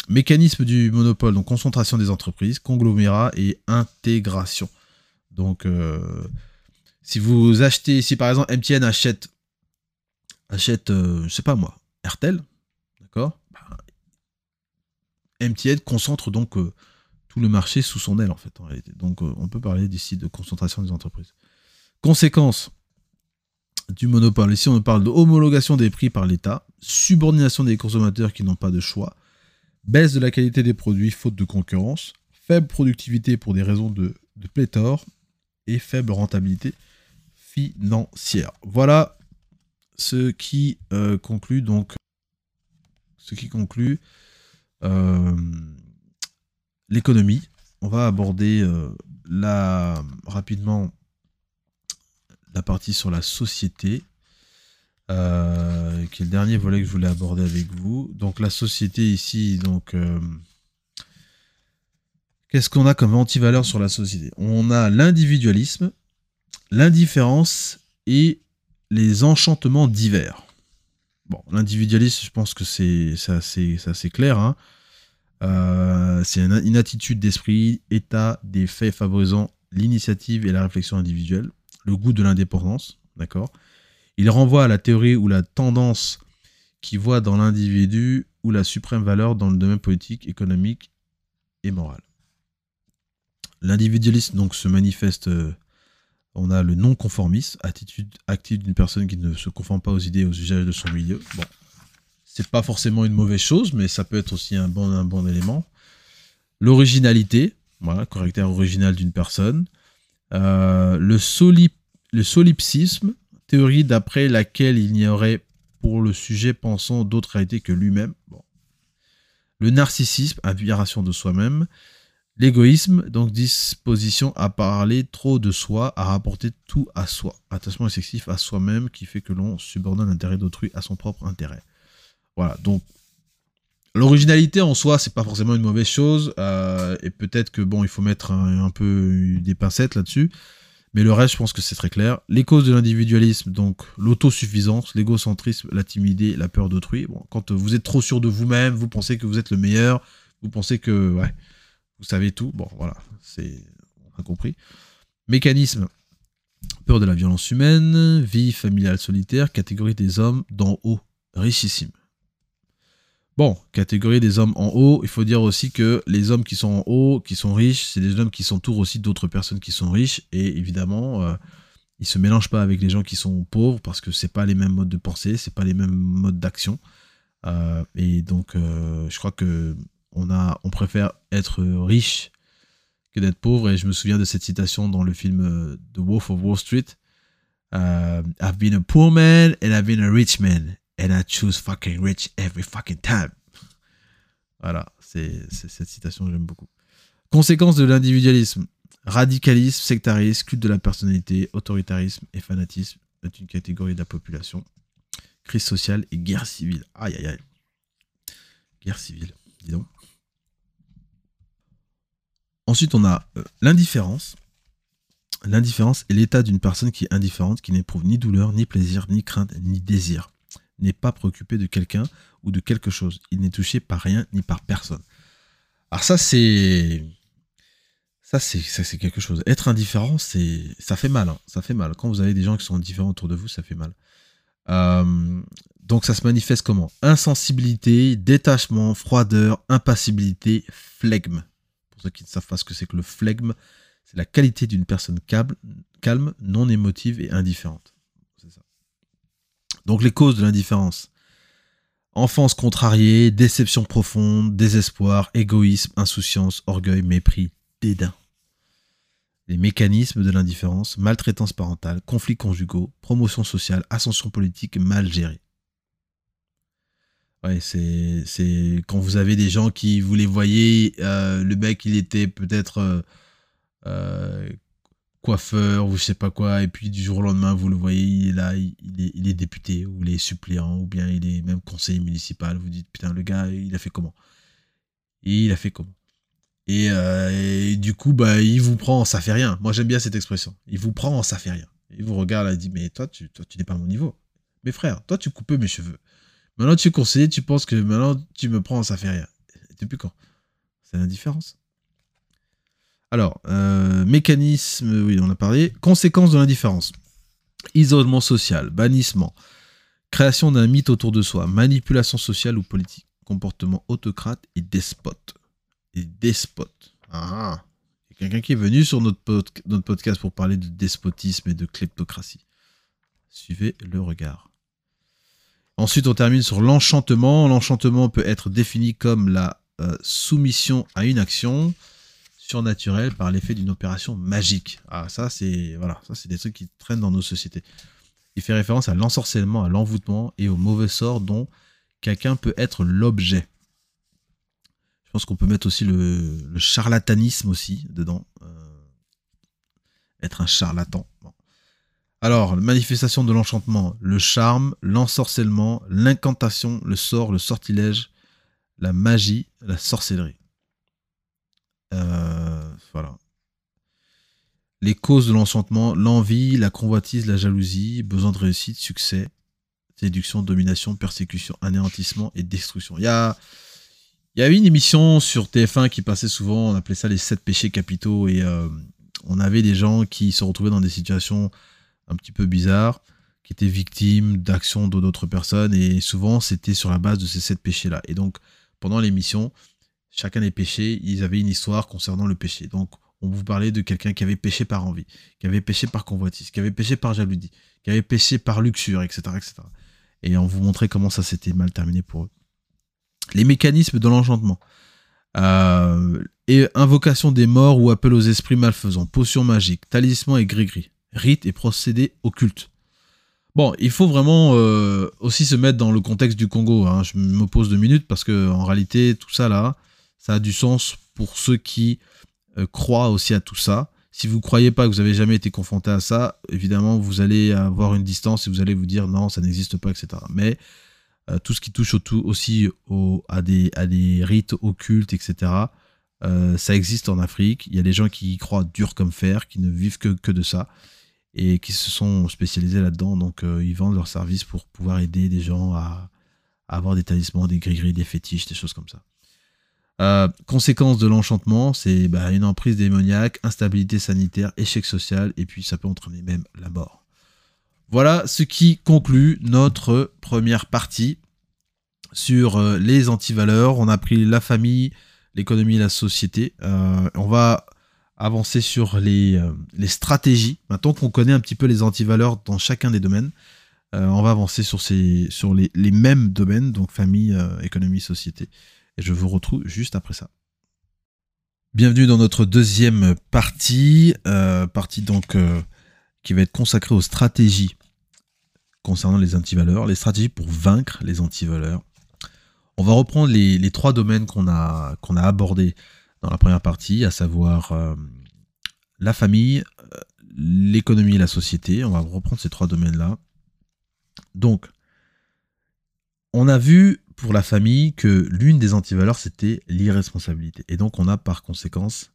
Mécanisme du monopole, donc concentration des entreprises, conglomérat et intégration. Donc euh, si vous achetez, si par exemple MTN achète, achète, euh, je sais pas moi, RTL, d'accord bah, MTN concentre donc tout le marché sous son aile en fait en réalité. Donc on peut parler d'ici de concentration des entreprises. Conséquence, du monopole. Ici, on parle de homologation des prix par l'État, subordination des consommateurs qui n'ont pas de choix, baisse de la qualité des produits faute de concurrence, faible productivité pour des raisons de, pléthore et faible rentabilité financière. Voilà ce qui euh, conclut donc ce qui conclut euh, l'économie. On va aborder euh, la, rapidement la partie sur la société, euh, qui est le dernier volet que je voulais aborder avec vous. Donc la société ici, donc euh, qu'est-ce qu'on a comme antivaleur sur la société? On a l'individualisme, l'indifférence et les enchantements divers. Bon, l'individualisme, je pense que c'est assez, clair. Hein. Euh, c'est une attitude d'esprit, état des faits favorisant l'initiative et la réflexion individuelle le goût de l'indépendance, d'accord? Il renvoie à la théorie ou la tendance qui voit dans l'individu ou la suprême valeur dans le domaine politique, économique et moral. L'individualisme donc se manifeste, euh, on a le non-conformisme, attitude active d'une personne qui ne se conforme pas aux idées aux usages de son milieu. Bon, c'est pas forcément une mauvaise chose, mais ça peut être aussi un bon, un bon élément. L'originalité, voilà, caractère original d'une personne. Euh, le, le solipsisme, théorie d'après laquelle il n'y aurait pour le sujet pensant d'autres réalités que lui-même. Le narcissisme, admiration de soi-même. L'égoïsme, donc disposition à parler trop de soi, à rapporter tout à soi. Attachement excessif à soi-même qui fait que l'on subordonne l'intérêt d'autrui à son propre intérêt. Voilà, donc l'originalité en soi, c'est pas forcément une mauvaise chose, euh, et peut-être que bon, il faut mettre un peu des pincettes là-dessus. Mais le reste, je pense que c'est très clair. Les causes de l'individualisme, donc l'autosuffisance, l'égocentrisme, la timidité, la peur d'autrui. Bon, quand vous êtes trop sûr de vous-même, vous pensez que vous êtes le meilleur, vous pensez que vous savez tout. Bon, voilà, c'est on a compris. Mécanisme peur de la violence humaine, vie familiale solitaire, catégorie des hommes d'en haut, richissime. Bon, catégorie des hommes en haut, il faut dire aussi que les hommes qui sont en haut, qui sont riches, c'est des hommes qui s'entourent aussi d'autres personnes qui sont riches, et évidemment, euh, ils se mélangent pas avec les gens qui sont pauvres parce que c'est pas les mêmes modes de pensée, c'est pas les mêmes modes d'action, euh, et donc euh, je crois que on préfère être riche que d'être pauvre, et je me souviens de cette citation dans le film The Wolf of Wall Street. I've been a poor man and I've been a rich man. And I choose fucking rich every fucking time. Voilà, c'est cette citation que j'aime beaucoup. Conséquences de l'individualisme. Radicalisme, sectarisme, culte de la personnalité, autoritarisme et fanatisme est une catégorie de la population. Crise sociale et guerre civile. Aïe aïe aïe. Guerre civile, dis donc. Ensuite, on a euh, l'indifférence. L'indifférence est l'état d'une personne qui est indifférente, qui n'éprouve ni douleur, ni plaisir, ni crainte, ni désir n'est pas préoccupé de quelqu'un ou de quelque chose. Il n'est touché par rien ni par personne. Alors ça, c'est... Ça, c'est, quelque chose. Être indifférent, c'est, ça fait mal. Hein. Ça fait mal. Quand vous avez des gens qui sont indifférents autour de vous, ça fait mal. Euh, donc ça se manifeste comment? Insensibilité, détachement, froideur, impassibilité, flegme. Pour ceux qui ne savent pas ce que c'est que le flegme, c'est la qualité d'une personne calme, non émotive et indifférente. Donc les causes de l'indifférence. Enfance contrariée, déception profonde, désespoir, égoïsme, insouciance, orgueil, mépris, dédain. Les mécanismes de l'indifférence, maltraitance parentale, conflits conjugaux, promotion sociale, ascension politique mal gérée. Ouais, c'est, c'est quand vous avez des gens qui, vous les voyez, euh, le mec, il était peut-être euh, euh, coiffeur ou je sais pas quoi, et puis du jour au lendemain, vous le voyez, il est là, il est, député, ou il est suppléant, ou bien il est même conseiller municipal. Vous dites, putain, le gars, il a fait comment? Et il a fait comment? Euh, et, du coup, bah, il vous prend, ça fait rien. Moi, j'aime bien cette expression. Il vous prend, ça fait rien. Il vous regarde, il dit, mais toi, tu, n'es pas à mon niveau. Mais frère, toi, tu coupes mes cheveux. Maintenant, tu es conseiller, tu penses que maintenant, tu me prends, ça fait rien. Depuis quand? C'est l'indifférence. Alors, euh, mécanisme, oui, on a parlé. Conséquences de l'indifférence. Isolement social, bannissement, création d'un mythe autour de soi, manipulation sociale ou politique, comportement autocrate et despote. Et despote. Ah, quelqu'un qui est venu sur notre, notre podcast pour parler de despotisme et de kleptocratie. Suivez le regard. Ensuite, on termine sur l'enchantement. L'enchantement peut être défini comme la euh, soumission à une action, surnaturel par l'effet d'une opération magique. Ah, ça, c'est voilà, ça, c'est des trucs qui traînent dans nos sociétés. Il fait référence à l'ensorcellement, à l'envoûtement et au mauvais sort dont quelqu'un peut être l'objet. Je pense qu'on peut mettre aussi le, charlatanisme aussi dedans. Euh, être un charlatan. Alors, manifestation de l'enchantement, le charme, l'ensorcellement, l'incantation, le sort, le sortilège, la magie, la sorcellerie. Euh, voilà. Les causes de l'enchantement, l'envie, la convoitise, la jalousie, besoin de réussite, succès, séduction, domination, persécution, anéantissement et destruction. Il y a, y a une émission sur TF1 qui passait souvent, on appelait ça les sept péchés capitaux, et euh, on avait des gens qui se retrouvaient dans des situations un petit peu bizarres, qui étaient victimes d'actions d'autres personnes, et souvent c'était sur la base de ces sept péchés-là. Et donc, pendant l'émission, chacun des péchés, ils avaient une histoire concernant le péché. Donc, on vous parlait de quelqu'un qui avait péché par envie, qui avait péché par convoitise, qui avait péché par jalousie, qui avait péché par luxure, etc., etc. Et on vous montrait comment ça s'était mal terminé pour eux. Les mécanismes de l'enchantement. Euh, et invocation des morts ou appel aux esprits malfaisants, potions magiques, talismans et gris-gris, rites et procédés occultes. Bon, il faut vraiment euh, aussi se mettre dans le contexte du Congo. Hein. Je m'oppose deux minutes parce que en réalité, tout ça là, ça a du sens pour ceux qui euh, croient aussi à tout ça. Si vous ne croyez pas que vous avez jamais été confronté à ça, évidemment, vous allez avoir une distance et vous allez vous dire non, ça n'existe pas, etc. Mais euh, tout ce qui touche aussi à, des, à des rites occultes, etc., euh, ça existe en Afrique. Il y a des gens qui y croient dur comme fer, qui ne vivent que, que de ça et qui se sont spécialisés là-dedans. Donc, ils vendent leurs services pour pouvoir aider des gens à, avoir des talismans, des gris-gris, des fétiches, des choses comme ça. Conséquence de l'enchantement, c'est bah, une emprise démoniaque, instabilité sanitaire, échec social, et puis ça peut entraîner même la mort. Voilà ce qui conclut notre première partie sur euh, les antivaleurs. On a pris la famille, l'économie et la société. Euh, on va avancer sur les, euh, les stratégies. Maintenant qu'on connaît un petit peu les antivaleurs dans chacun des domaines, on va avancer sur, ces, sur les, les mêmes domaines, donc famille, économie, société. Et je vous retrouve juste après ça. Bienvenue dans notre deuxième partie, partie donc qui va être consacrée aux stratégies concernant les antivaleurs, les stratégies pour vaincre les antivaleurs. On va reprendre les, trois domaines qu'on a, a abordés dans la première partie, à savoir euh, la famille, euh, l'économie et la société. On va reprendre ces trois domaines-là. Donc, on a vu pour la famille que l'une des antivaleurs, c'était l'irresponsabilité. Et donc, on a par conséquence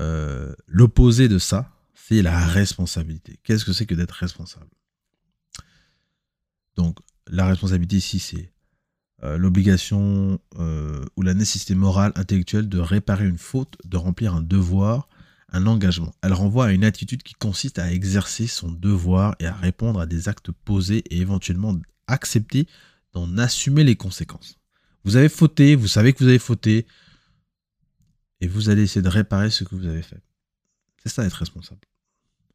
euh, l'opposé de ça, c'est la responsabilité. Qu'est-ce que c'est que d'être responsable? Donc la responsabilité ici, c'est euh, l'obligation euh, ou la nécessité morale, intellectuelle de réparer une faute, de remplir un devoir, un engagement. Elle renvoie à une attitude qui consiste à exercer son devoir et à répondre à des actes posés et éventuellement accepter d'en assumer les conséquences. Vous avez fauté, vous savez que vous avez fauté, et vous allez essayer de réparer ce que vous avez fait. C'est ça être responsable.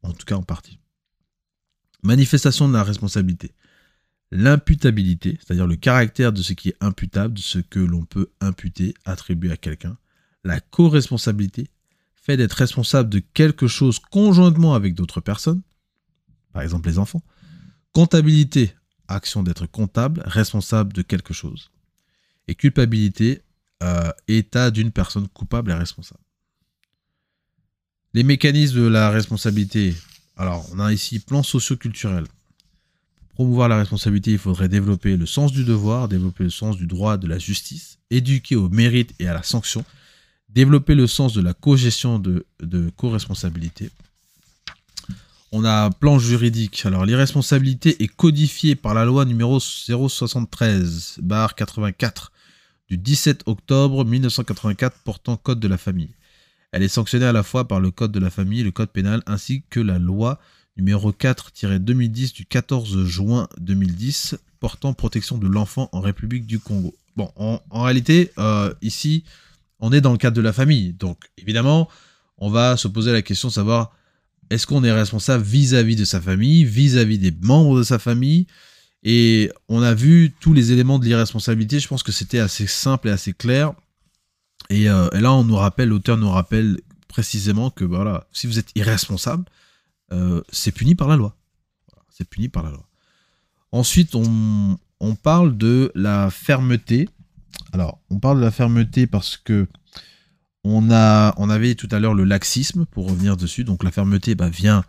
En tout cas en partie. Manifestation de la responsabilité l'imputabilité, c'est-à-dire le caractère de ce qui est imputable, de ce que l'on peut imputer, attribuer à quelqu'un, la co-responsabilité, fait d'être responsable de quelque chose conjointement avec d'autres personnes, par exemple les enfants, comptabilité, action d'être comptable, responsable de quelque chose, et culpabilité, euh, état d'une personne coupable et responsable. Les mécanismes de la responsabilité, alors on a ici plan socio-culturel, promouvoir la responsabilité, il faudrait développer le sens du devoir, développer le sens du droit, de la justice, éduquer au mérite et à la sanction, développer le sens de la co-gestion de, de co-responsabilité. On a un plan juridique. Alors, l'irresponsabilité est codifiée par la loi numéro 073 84 du 17 octobre 1984 portant code de la famille. Elle est sanctionnée à la fois par le code de la famille, le code pénal ainsi que la loi numéro 4-2010 du 14 juin 2010 portant protection de l'enfant en République du Congo. Bon, en, réalité, euh, ici, on est dans le cadre de la famille. Donc, évidemment, on va se poser la question de savoir est-ce qu'on est responsable vis-à-vis de sa famille, vis-à-vis des membres de sa famille? Et on a vu tous les éléments de l'irresponsabilité. Je pense que c'était assez simple et assez clair. Et, euh, là, on nous rappelle, l'auteur nous rappelle précisément que voilà, si vous êtes irresponsable, euh, c'est puni par la loi. C'est puni par la loi. Ensuite, on, parle de la fermeté. Alors, on parle de la fermeté parce que on, a, on avait tout à l'heure le laxisme, pour revenir dessus. Donc, la fermeté bah, vient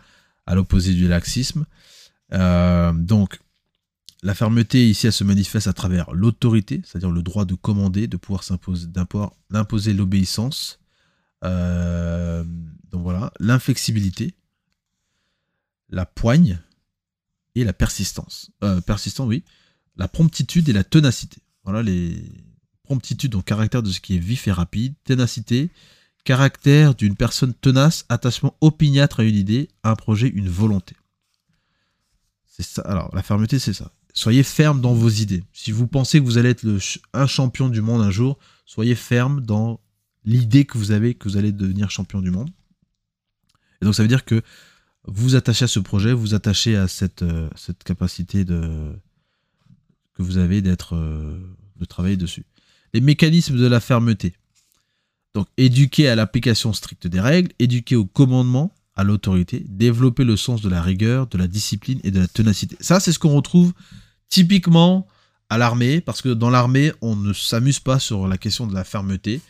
à l'opposé du laxisme. Euh, donc, la fermeté, ici, elle se manifeste à travers l'autorité, c'est-à-dire le droit de commander, de pouvoir s'imposer, d'imposer l'obéissance. Euh, donc voilà, l'inflexibilité, la poigne et la persistance. Euh, persistant, oui. La promptitude et la ténacité. Voilà les promptitude, donc caractère de ce qui est vif et rapide. Ténacité, caractère d'une personne tenace, attachement opiniâtre à une idée, un projet, une volonté. C'est ça. Alors, la fermeté, c'est ça. Soyez ferme dans vos idées. Si vous pensez que vous allez être un champion du monde un jour, soyez ferme dans l'idée que vous avez que vous allez devenir champion du monde. Et donc ça veut dire que vous attachez à ce projet, vous attachez à cette, euh, cette capacité de, que vous avez d'être, euh, de travailler dessus. Les mécanismes de la fermeté. Donc éduquer à l'application stricte des règles, éduquer au commandement, à l'autorité, développer le sens de la rigueur, de la discipline et de la ténacité. Ça, c'est ce qu'on retrouve typiquement à l'armée, parce que dans l'armée, on ne s'amuse pas sur la question de la fermeté,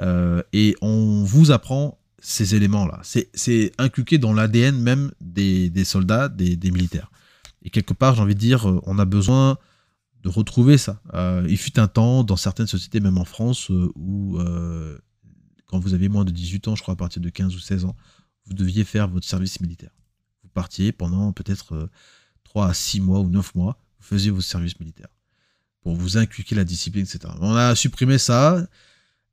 euh, et on vous apprend ces éléments-là. C'est inculqué dans l'ADN même des, soldats, des, militaires. Et quelque part, j'ai envie de dire, on a besoin de retrouver ça. Euh, il fut un temps, dans certaines sociétés, même en France, euh, où quand vous aviez moins de 18 ans, je crois à partir de 15 ou 16 ans, vous deviez faire votre service militaire. Vous partiez pendant peut-être 3 à 6 mois ou 9 mois, vous faisiez votre service militaire pour vous inculquer la discipline, etc. On a supprimé ça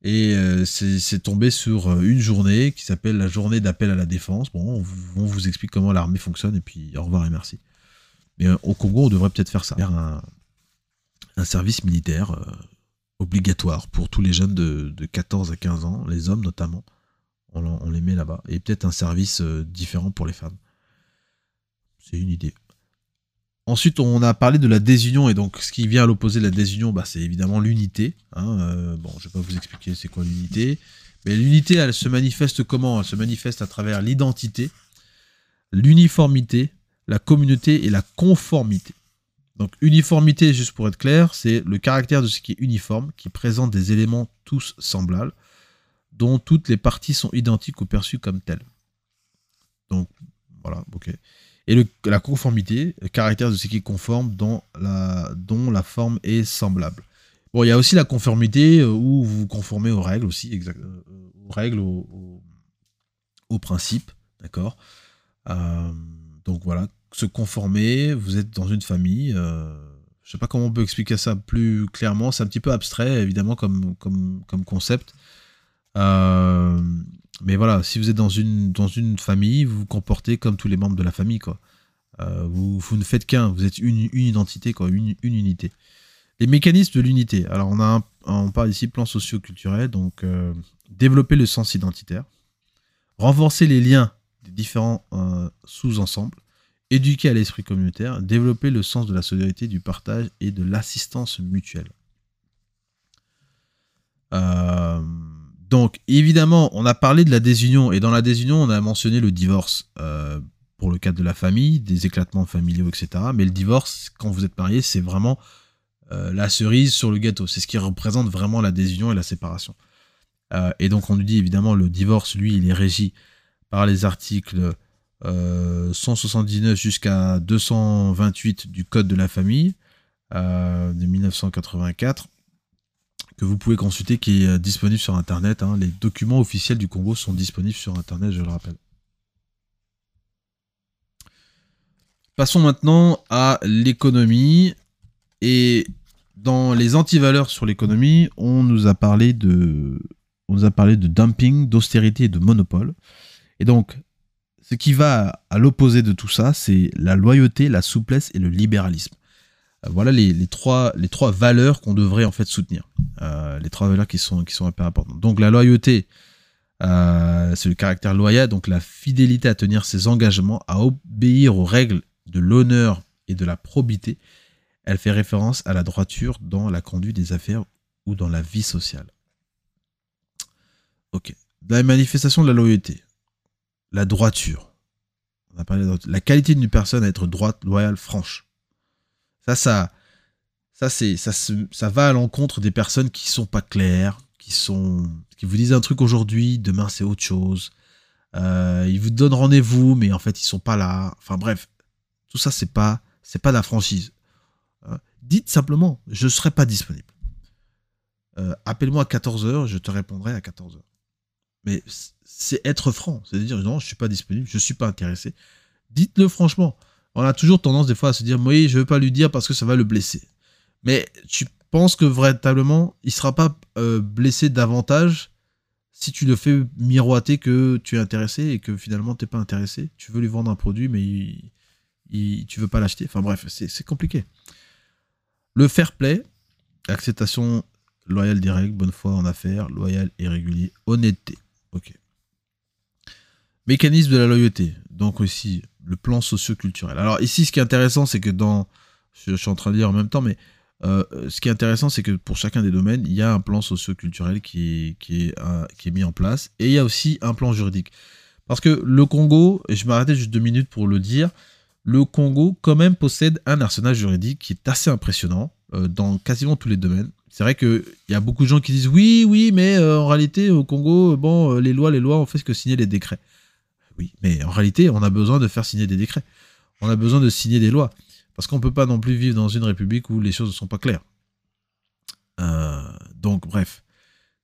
et euh, c'est tombé sur euh, une journée qui s'appelle la journée d'appel à la défense. Bon, on, vous explique comment l'armée fonctionne et puis au revoir et merci. Mais euh, au Congo, on devrait peut-être faire ça. Service militaire obligatoire pour tous les jeunes de, 14 à 15 ans, les hommes notamment. On, les met là-bas. Et peut-être un service différent pour les femmes. C'est une idée. Ensuite, on a parlé de la désunion, et donc ce qui vient à l'opposé de la désunion, bah, c'est évidemment l'unité. Hein, euh, bon, je ne vais pas vous expliquer c'est quoi l'unité, mais l'unité, elle se manifeste comment? Elle se manifeste à travers l'identité, l'uniformité, la communauté et la conformité. Donc uniformité, juste pour être clair, c'est le caractère de ce qui est uniforme, qui présente des éléments tous semblables, dont toutes les parties sont identiques ou perçues comme telles. Donc voilà, ok et la conformité, le caractère de ce qui est conforme dont la, forme est semblable. Bon, il y a aussi la conformité euh, où vous vous conformez aux règles aussi, euh, aux règles, aux, principes, d'accord? Euh, Donc voilà, se conformer, vous êtes dans une famille, euh, je sais pas comment on peut expliquer ça plus clairement, c'est un petit peu abstrait évidemment comme, concept. Euh, mais voilà, si vous êtes dans une, famille, vous vous comportez comme tous les membres de la famille. Euh, vous, ne faites qu'un, vous êtes une, identité, quoi, une, unité. Les mécanismes de l'unité. Alors, on, a on parle ici plan socio-culturel, donc euh, développer le sens identitaire, renforcer les liens des différents sous-ensembles, éduquer à l'esprit communautaire, développer le sens de la solidarité, du partage et de l'assistance mutuelle. Euh, donc, évidemment, on a parlé de la désunion, et dans la désunion, on a mentionné le divorce euh, pour le cadre de la famille, des éclatements familiaux, etc. Mais le divorce, quand vous êtes marié, c'est vraiment euh, la cerise sur le gâteau. C'est ce qui représente vraiment la désunion et la séparation. Et donc, on nous dit évidemment, le divorce, lui, il est régi par les articles 179 jusqu'à 228 du Code de la famille de 1984 que vous pouvez consulter, qui est euh, disponible sur Internet. Hein. Les documents officiels du Congo sont disponibles sur Internet, je le rappelle. Passons maintenant à l'économie. Et dans les antivaleurs sur l'économie, on nous a parlé de, on nous a parlé de dumping, d'austérité et de monopole. Et donc, ce qui va à l'opposé de tout ça, c'est la loyauté, la souplesse et le libéralisme. Euh, voilà les, trois, les trois valeurs qu'on devrait en fait soutenir. Euh, les trois valeurs qui sont, qui sont importantes. Donc la loyauté, euh, c'est le caractère loyal, donc la fidélité à tenir ses engagements, à obéir aux règles de l'honneur et de la probité. Elle fait référence à la droiture dans la conduite des affaires ou dans la vie sociale. Ok. La manifestation de la loyauté. La droiture. On a parlé de la qualité d'une personne à être droite, loyale, franche. Ça, ça, ça, c'est, ça, ça va à l'encontre des personnes qui sont pas claires, qui sont, qui vous disent un truc aujourd'hui, demain c'est autre chose. Euh, ils vous donnent rendez-vous, mais en fait ils sont pas là. Enfin bref, tout ça c'est pas, c'est pas de la franchise. Euh, dites simplement, je serai pas disponible. Euh, appelle-moi à 14h, je te répondrai à 14h. Mais c'est être franc, c'est dire non, je suis pas disponible, je suis pas intéressé. Dites-le franchement on a toujours tendance des fois à se dire oui, je veux pas lui dire parce que ça va le blesser. Mais tu penses que véritablement, il sera pas euh, blessé davantage si tu le fais miroiter que tu es intéressé et que finalement tu n'es pas intéressé? Tu veux lui vendre un produit, mais il, il, tu veux pas l'acheter? Enfin bref, c'est compliqué. Le fair play, acceptation loyale des règles, bonne foi en affaires, loyal et régulier, honnêteté. Mécanisme de la loyauté. Donc aussi, le plan socio-culturel. Alors ici, ce qui est intéressant, c'est que dans... Je, suis en train de lire en même temps, mais ce qui est intéressant, c'est que pour chacun des domaines, il y a un plan socio-culturel qui, est, qui est mis en place et il y a aussi un plan juridique. Parce que le Congo, et je m'arrêtais juste deux minutes pour le dire, le Congo quand même possède un arsenal juridique qui est assez impressionnant dans quasiment tous les domaines. C'est vrai qu'il y a beaucoup de gens qui disent oui, oui, mais en réalité au Congo, bon, les lois, les lois, on fait ce que signer les décrets. Oui, mais en réalité, on a besoin de faire signer des décrets. On a besoin de signer des lois. Parce qu'on ne peut pas non plus vivre dans une république où les choses ne sont pas claires. Euh, donc, bref.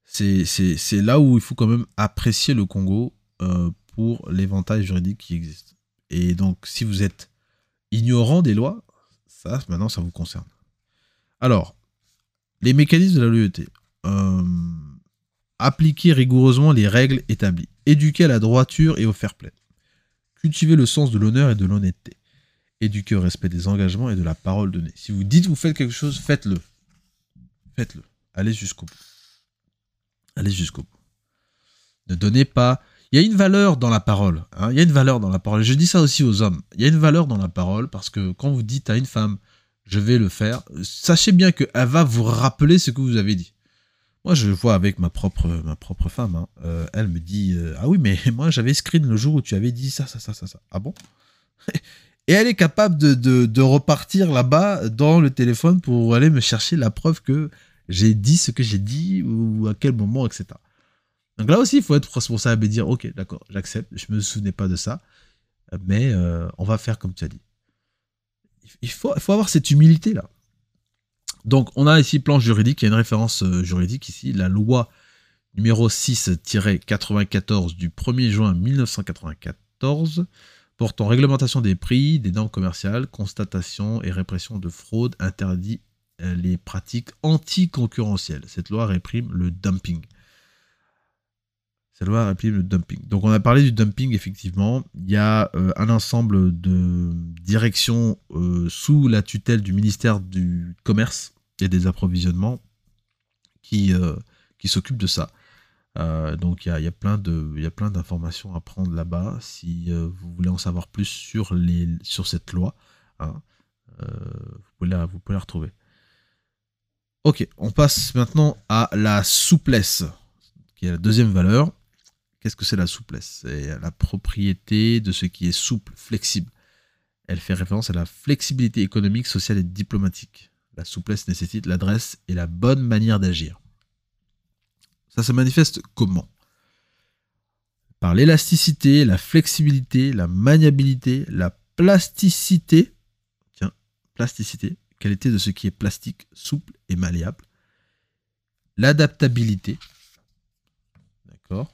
C'est là où il faut quand même apprécier le Congo euh, pour l'éventail juridique qui existe. Et donc, si vous êtes ignorant des lois, ça, maintenant, ça vous concerne. Alors, les mécanismes de la loyauté. Euh, appliquer rigoureusement les règles établies. Éduquer à la droiture et au fair play. Cultiver le sens de l'honneur et de l'honnêteté éduquer au respect des engagements et de la parole donnée. Si vous dites vous faites quelque chose, faites-le. Faites-le. Allez jusqu'au bout. Allez jusqu'au bout. Ne donnez pas. Il y a une valeur dans la parole. Hein. Il y a une valeur dans la parole. Je dis ça aussi aux hommes. Il y a une valeur dans la parole parce que quand vous dites à une femme je vais le faire, sachez bien qu'elle va vous rappeler ce que vous avez dit. Moi, je vois avec ma propre, ma propre femme. Hein. Euh, elle me dit euh, Ah oui, mais moi, j'avais screen le jour où tu avais dit ça, ça, ça, ça, ça. Ah bon? Et elle est capable de, repartir là-bas dans le téléphone pour aller me chercher la preuve que j'ai dit ce que j'ai dit ou à quel moment, etc. Donc là aussi, il faut être responsable et dire, ok, d'accord, j'accepte, je me souvenais pas de ça, mais euh, on va faire comme tu as dit. Il faut, avoir cette humilité-là. Donc on a ici plan juridique, il y a une référence euh, juridique ici, la loi numéro 6-94 du 1er juin 1994 portant réglementation des prix, des normes commerciales, constatation et répression de fraude, interdit euh, les pratiques anticoncurrentielles. Cette loi réprime le dumping. Cette loi réprime le dumping. Donc on a parlé du dumping, effectivement. Il y a euh, un ensemble de directions euh, sous la tutelle du ministère du Commerce et des approvisionnements qui, qui s'occupent de ça. Euh, donc il y a, plein d'informations à prendre là-bas si euh, vous voulez en savoir plus sur, les, sur cette loi. Hein, euh, vous, pouvez la, vous pouvez la retrouver. Ok, on passe maintenant à la souplesse, qui est la deuxième valeur. Qu'est-ce que c'est la souplesse? C'est la propriété de ce qui est souple, flexible. Elle fait référence à la flexibilité économique, sociale et diplomatique. La souplesse nécessite l'adresse et la bonne manière d'agir. Ça se manifeste comment? Par l'élasticité, la flexibilité, la maniabilité, la plasticité. Tiens, plasticité, qualité de ce qui est plastique, souple et malléable. L'adaptabilité. D'accord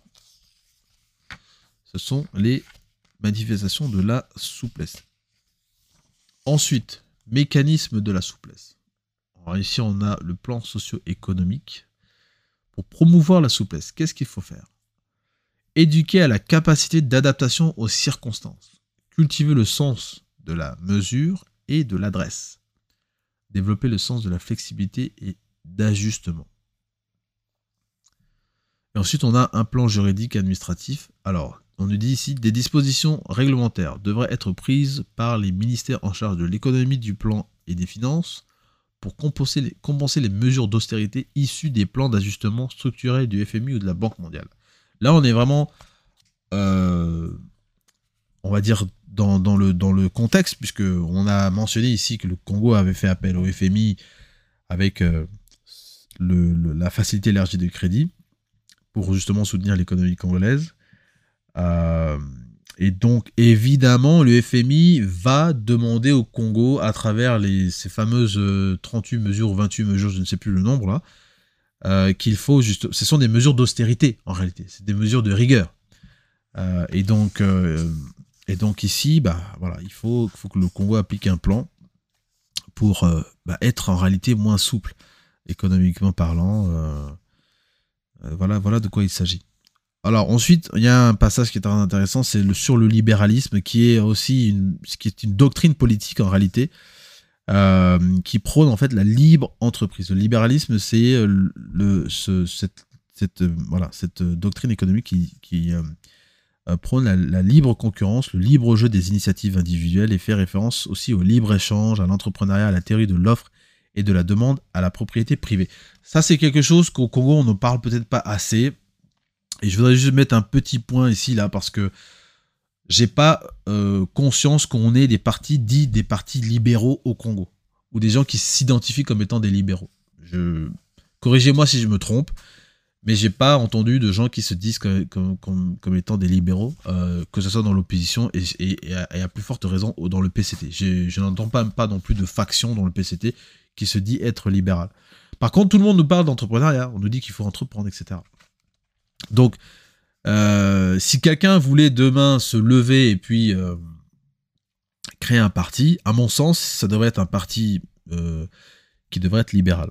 Ce sont les manifestations de la souplesse. Ensuite, mécanisme de la souplesse. Alors ici, on a le plan socio-économique pour promouvoir la souplesse, qu'est-ce qu'il faut faire? Éduquer à la capacité d'adaptation aux circonstances. Cultiver le sens de la mesure et de l'adresse. Développer le sens de la flexibilité et d'ajustement. Et ensuite, on a un plan juridique administratif. Alors, on nous dit ici des dispositions réglementaires devraient être prises par les ministères en charge de l'économie, du plan et des finances pour compenser les, mesures d'austérité issues des plans d'ajustement structurés du FMI ou de la Banque mondiale. Là, on est vraiment, euh, on va dire, dans, le, contexte, puisque on a mentionné ici que le Congo avait fait appel au FMI avec euh, la facilité élargie de crédit pour justement soutenir l'économie congolaise. Euh, et donc, évidemment, le FMI va demander au Congo, à travers ces fameuses 38 euh, mesures ou 28 mesures, je ne sais plus le nombre là, euh, qu'il faut juste. Ce sont des mesures d'austérité en réalité, c'est des mesures de rigueur. Et, donc, et donc, ici, bah, voilà, il faut, faut, que le Congo applique un plan pour bah, être en réalité moins souple, économiquement parlant. voilà, voilà de quoi il s'agit. Alors ensuite, il y a un passage qui est très intéressant, c'est sur le libéralisme, qui est aussi une, doctrine politique en réalité, euh, qui prône en fait la libre entreprise. Le libéralisme, c'est euh, euh, cette doctrine économique qui, prône la, libre concurrence, le libre jeu des initiatives individuelles et fait référence aussi au libre échange, à l'entrepreneuriat, à la théorie de l'offre et de la demande à la propriété privée. Ça, c'est quelque chose qu'au Congo, on ne parle peut-être pas assez. Et je voudrais juste mettre un petit point ici, là, parce que j'ai pas euh, conscience qu'on ait des partis dits des partis libéraux au Congo, ou des gens qui s'identifient comme étant des libéraux. Corrigez-moi si je me trompe, mais j'ai pas entendu de gens qui se disent comme, comme, étant des libéraux, euh, que ce soit dans l'opposition et, et, à, plus forte raison dans le PCT. Je n'entends pas, pas non plus de faction dans le PCT qui se dit être libéral. Par contre, tout le monde nous parle d'entrepreneuriat, on nous dit qu'il faut entreprendre, etc. Donc, euh, si quelqu'un voulait demain se lever et puis euh, créer un parti, à mon sens, ça devrait être un parti euh, qui devrait être libéral.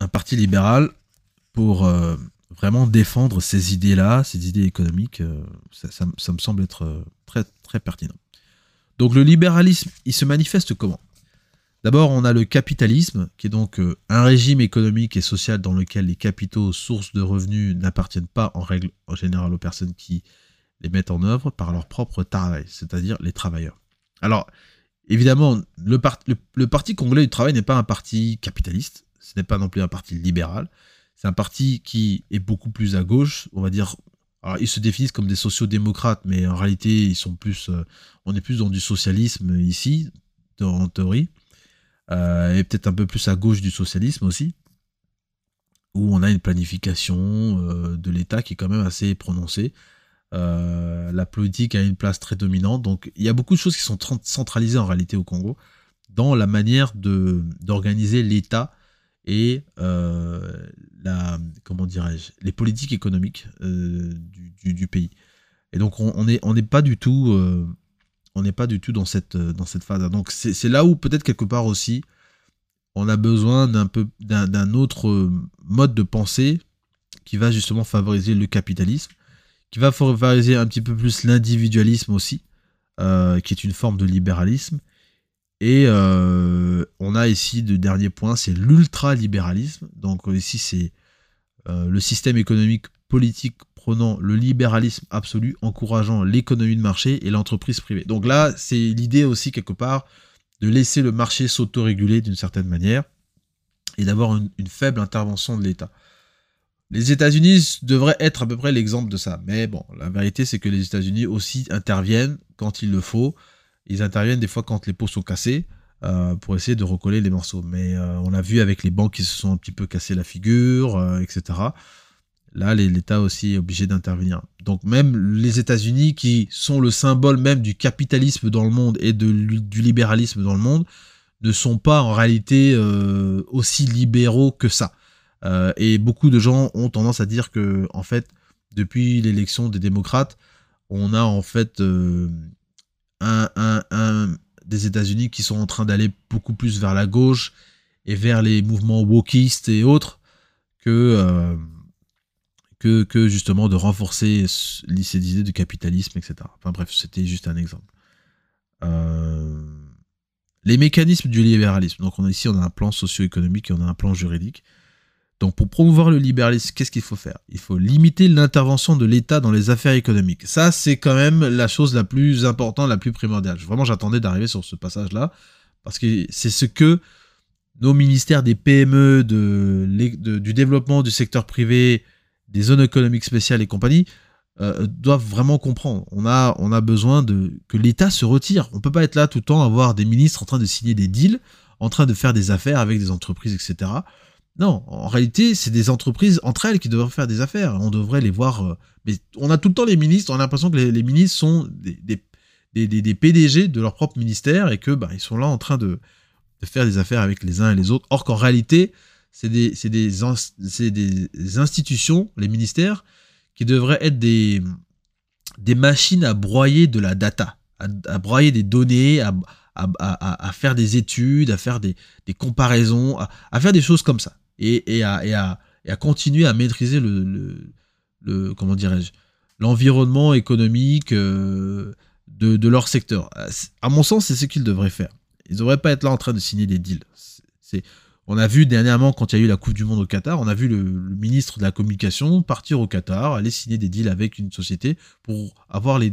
Un parti libéral pour vraiment défendre ces idées-là, ces idées économiques, ça, me semble être très, très pertinent. Donc le libéralisme, il se manifeste comment? D'abord, on a le capitalisme, qui est donc euh, un régime économique et social dans lequel les capitaux, sources de revenus, n'appartiennent pas en règle en général aux personnes qui les mettent en œuvre par leur propre travail, c'est-à-dire les travailleurs. Alors, évidemment, le, le, Parti congolais du travail n'est pas un parti capitaliste, ce n'est pas non plus un parti libéral, c'est un parti qui est beaucoup plus à gauche, on va dire. Alors, ils se définissent comme des sociodémocrates, mais en réalité, ils sont plus, euh, on est plus dans du socialisme ici, en théorie. Euh, et peut-être un peu plus à gauche du socialisme aussi, où on a une planification euh, de l'État qui est quand même assez prononcée. Euh, la politique a une place très dominante, donc il y a beaucoup de choses qui sont centralisées en réalité au Congo dans la manière d'organiser l'État et la comment dirais-je les politiques économiques du, pays. Et donc on n'est on pas du tout on n'est pas du tout dans cette, euh, dans cette phase. Donc c'est là où peut-être quelque part aussi, on a besoin d'un peu d'un autre euh, mode de pensée qui va justement favoriser le capitalisme, qui va favoriser un petit peu plus l'individualisme aussi, euh, qui est une forme de libéralisme. Et on a ici le dernier point, c'est l'ultralibéralisme. Donc ici c'est le système économique politique prenant le libéralisme absolu, encourageant l'économie de marché et l'entreprise privée. Donc là, c'est l'idée aussi quelque part de laisser le marché s'autoréguler d'une certaine manière et d'avoir une, faible intervention de l'État. Les États-Unis devraient être à peu près l'exemple de ça. Mais bon, la vérité, c'est que les États-Unis aussi interviennent quand il le faut. Ils interviennent des fois quand les pots sont cassés euh, pour essayer de recoller les morceaux. Mais euh, on l'a vu avec les banques qui se sont un petit peu cassées la figure, euh, etc. Là, l'État aussi est obligé d'intervenir. Donc même les États-Unis, qui sont le symbole même du capitalisme dans le monde et de, du libéralisme dans le monde, ne sont pas en réalité euh, aussi libéraux que ça. Euh, et beaucoup de gens ont tendance à dire que, en fait, depuis l'élection des démocrates, on a en fait euh, un, un, des États-Unis qui sont en train d'aller beaucoup plus vers la gauche et vers les mouvements wokistes et autres que que, justement de renforcer ces idées de capitalisme, etc. Enfin bref, c'était juste un exemple. Euh, les mécanismes du libéralisme. Donc on a ici on a un plan socio-économique et on a un plan juridique. Donc pour promouvoir le libéralisme, qu'est-ce qu'il faut faire? Il faut limiter l'intervention de l'État dans les affaires économiques. Ça, c'est quand même la chose la plus importante, la plus primordiale. Vraiment, j'attendais d'arriver sur ce passage-là, parce que c'est ce que nos ministères des PME, de, du développement du secteur privé, des zones économiques spéciales et compagnie euh, doivent vraiment comprendre. On a, on a besoin de que l'État se retire. On peut pas être là tout le temps, avoir des ministres en train de signer des deals, en train de faire des affaires avec des entreprises, etc. Non, en réalité, c'est des entreprises entre elles qui devraient faire des affaires. On devrait les voir. Euh, mais on a tout le temps les ministres, on a l'impression que les, ministres sont des, des, des, PDG de leur propre ministère et que bah, ils sont là en train de, de faire des affaires avec les uns et les autres. Or qu'en réalité, c'est des, des, institutions, les ministères, qui devraient être des, des machines à broyer de la data, à, broyer des données, à, à, faire des études, à faire des, comparaisons, à, faire des choses comme ça. Et, et, à, continuer à maîtriser le, le, comment dirais-je, l'environnement économique euh, de, de, leur secteur. À mon sens, c'est ce qu'ils devraient faire. Ils ne devraient pas être là en train de signer des deals. C'est on a vu dernièrement, quand il y a eu la Coupe du Monde au Qatar, on a vu le, ministre de la Communication partir au Qatar, aller signer des deals avec une société pour avoir les,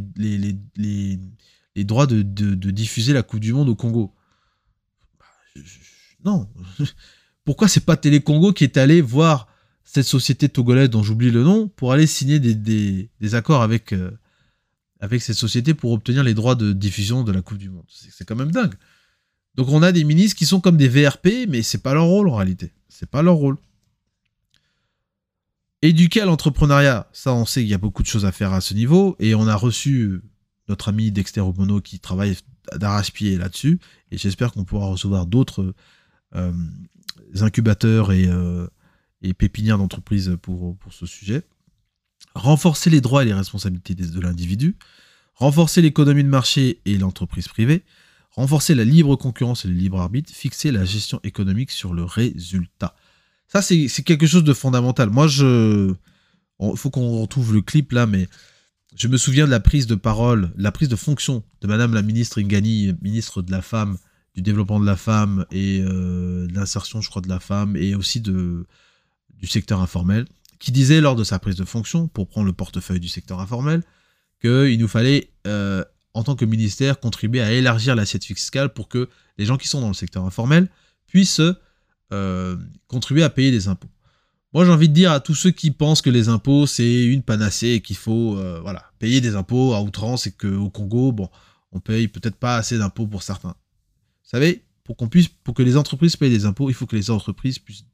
droits de, diffuser la Coupe du Monde au Congo. non. Pourquoi c'est pas Télé Congo qui est allé voir cette société togolaise dont j'oublie le nom pour aller signer des, accords euh, avec cette société pour obtenir les droits de diffusion de la Coupe du Monde? C'est quand même dingue. Donc on a des ministres qui sont comme des VRP, mais c'est pas leur rôle en réalité. C'est pas leur rôle. Éduquer à l'entrepreneuriat, ça on sait qu'il y a beaucoup de choses à faire à ce niveau, et on a reçu notre ami Dexter Obono qui travaille d'arrache-pied là-dessus, et j'espère qu'on pourra recevoir d'autres euh, incubateurs et, euh, pépinières d'entreprise pour, pour ce sujet. Renforcer les droits et les responsabilités de l'individu, renforcer l'économie de marché et l'entreprise privée, renforcer la libre concurrence et le libre arbitre, fixer la gestion économique sur le résultat. Ça, c'est quelque chose de fondamental. Moi, je. Il faut qu'on retrouve le clip là, mais je me souviens de la prise de parole, la prise de fonction de Madame la ministre Ingani, ministre de la Femme, du développement de la femme et euh, de l'insertion, je crois, de la femme, et aussi du secteur informel, qui disait lors de sa prise de fonction, pour prendre le portefeuille du secteur informel, qu'il nous fallait, euh, en tant que ministère, contribuer à élargir l'assiette fiscale pour que les gens qui sont dans le secteur informel puissent euh, contribuer à payer des impôts. Moi, j'ai envie de dire à tous ceux qui pensent que les impôts, c'est une panacée et qu'il faut euh, payer des impôts à outrance et qu'au Congo, bon, on paye peut-être pas assez d'impôts pour certains. Vous savez, pour qu'on puisse, pour que les entreprises payent des impôts, il faut que les entreprises puissent,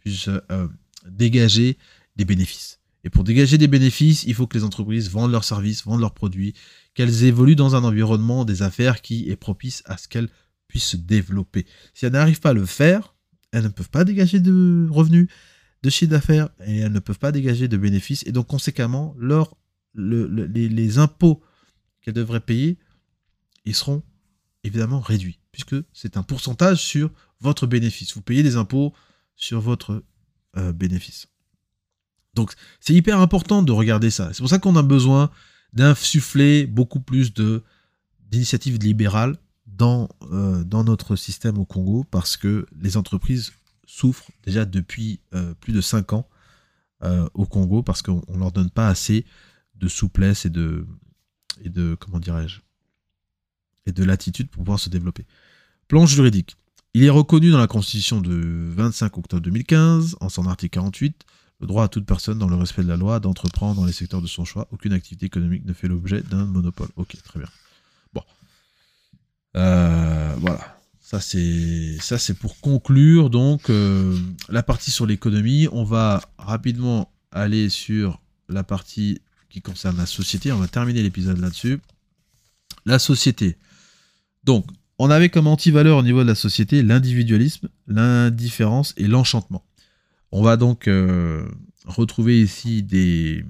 puissent euh, dégager des bénéfices. Et pour dégager des bénéfices, il faut que les entreprises vendent leurs services, vendent leurs produits, qu'elles évoluent dans un environnement des affaires qui est propice à ce qu'elles puissent se développer. Si elles n'arrivent pas à le faire, elles ne peuvent pas dégager de revenus, de chiffre d'affaires, et elles ne peuvent pas dégager de bénéfices. Et donc, conséquemment, les, impôts qu'elles devraient payer, ils seront évidemment réduits, puisque c'est un pourcentage sur votre bénéfice. Vous payez des impôts sur votre euh, bénéfice. Donc, c'est hyper important de regarder ça. C'est pour ça qu'on a besoin d'insuffler beaucoup plus d'initiatives libérales dans, euh, dans notre système au Congo parce que les entreprises souffrent déjà depuis euh, plus de 5 ans euh, au Congo parce qu'on ne leur donne pas assez de souplesse et de, et de comment dirais-je, et de latitude pour pouvoir se développer. Plan juridique. Il est reconnu dans la Constitution de 25 octobre 2015, en son article 48, le droit à toute personne, dans le respect de la loi, d'entreprendre dans les secteurs de son choix. Aucune activité économique ne fait l'objet d'un monopole. Ok, très bien. Euh, voilà. Ça c'est ça c'est pour conclure donc euh, la partie sur l'économie. On va rapidement aller sur la partie qui concerne la société. On va terminer l'épisode là-dessus. La société. Donc, on avait comme anti-valeur au niveau de la société l'individualisme, l'indifférence et l'enchantement. On va donc euh, retrouver ici des,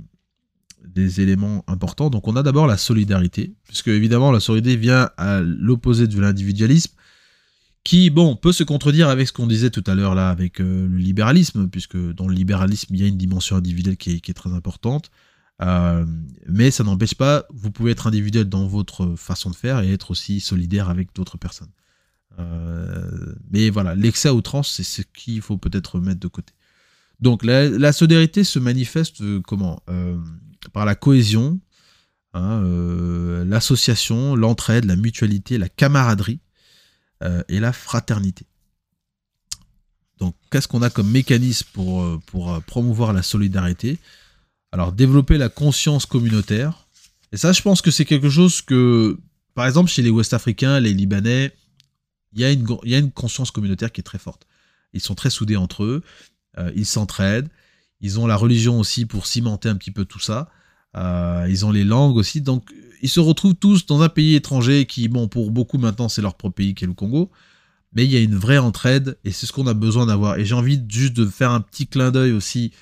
éléments importants. Donc on a d'abord la solidarité, puisque évidemment la solidarité vient à l'opposé de l'individualisme, qui, bon, peut se contredire avec ce qu'on disait tout à l'heure là, avec euh, le libéralisme, puisque dans le libéralisme, il y a une dimension individuelle qui est, très importante. Euh, mais ça n'empêche pas, vous pouvez être individuel dans votre façon de faire et être aussi solidaire avec d'autres personnes. Mais voilà, l'excès outrance, c'est ce qu'il faut peut-être mettre de côté. Donc la, solidarité se manifeste comment par la cohésion, hein, euh, l'association, l'entraide, la mutualité, la camaraderie euh, et la fraternité. Donc, qu'est-ce qu'on a comme mécanisme pour, euh, promouvoir la solidarité? Alors, développer la conscience communautaire. Et ça, je pense que c'est quelque chose que, par exemple, chez les Ouest-Africains, les Libanais, il y, une, y a une conscience communautaire qui est très forte. Ils sont très soudés entre eux, ils s'entraident, ils ont la religion aussi pour cimenter un petit peu tout ça. Euh, ils ont les langues aussi. Donc, ils se retrouvent tous dans un pays étranger qui, bon, pour beaucoup maintenant, c'est leur propre pays qui est le Congo. Mais il y a une vraie entraide et c'est ce qu'on a besoin d'avoir. Et j'ai envie juste de faire un petit clin d'œil aussi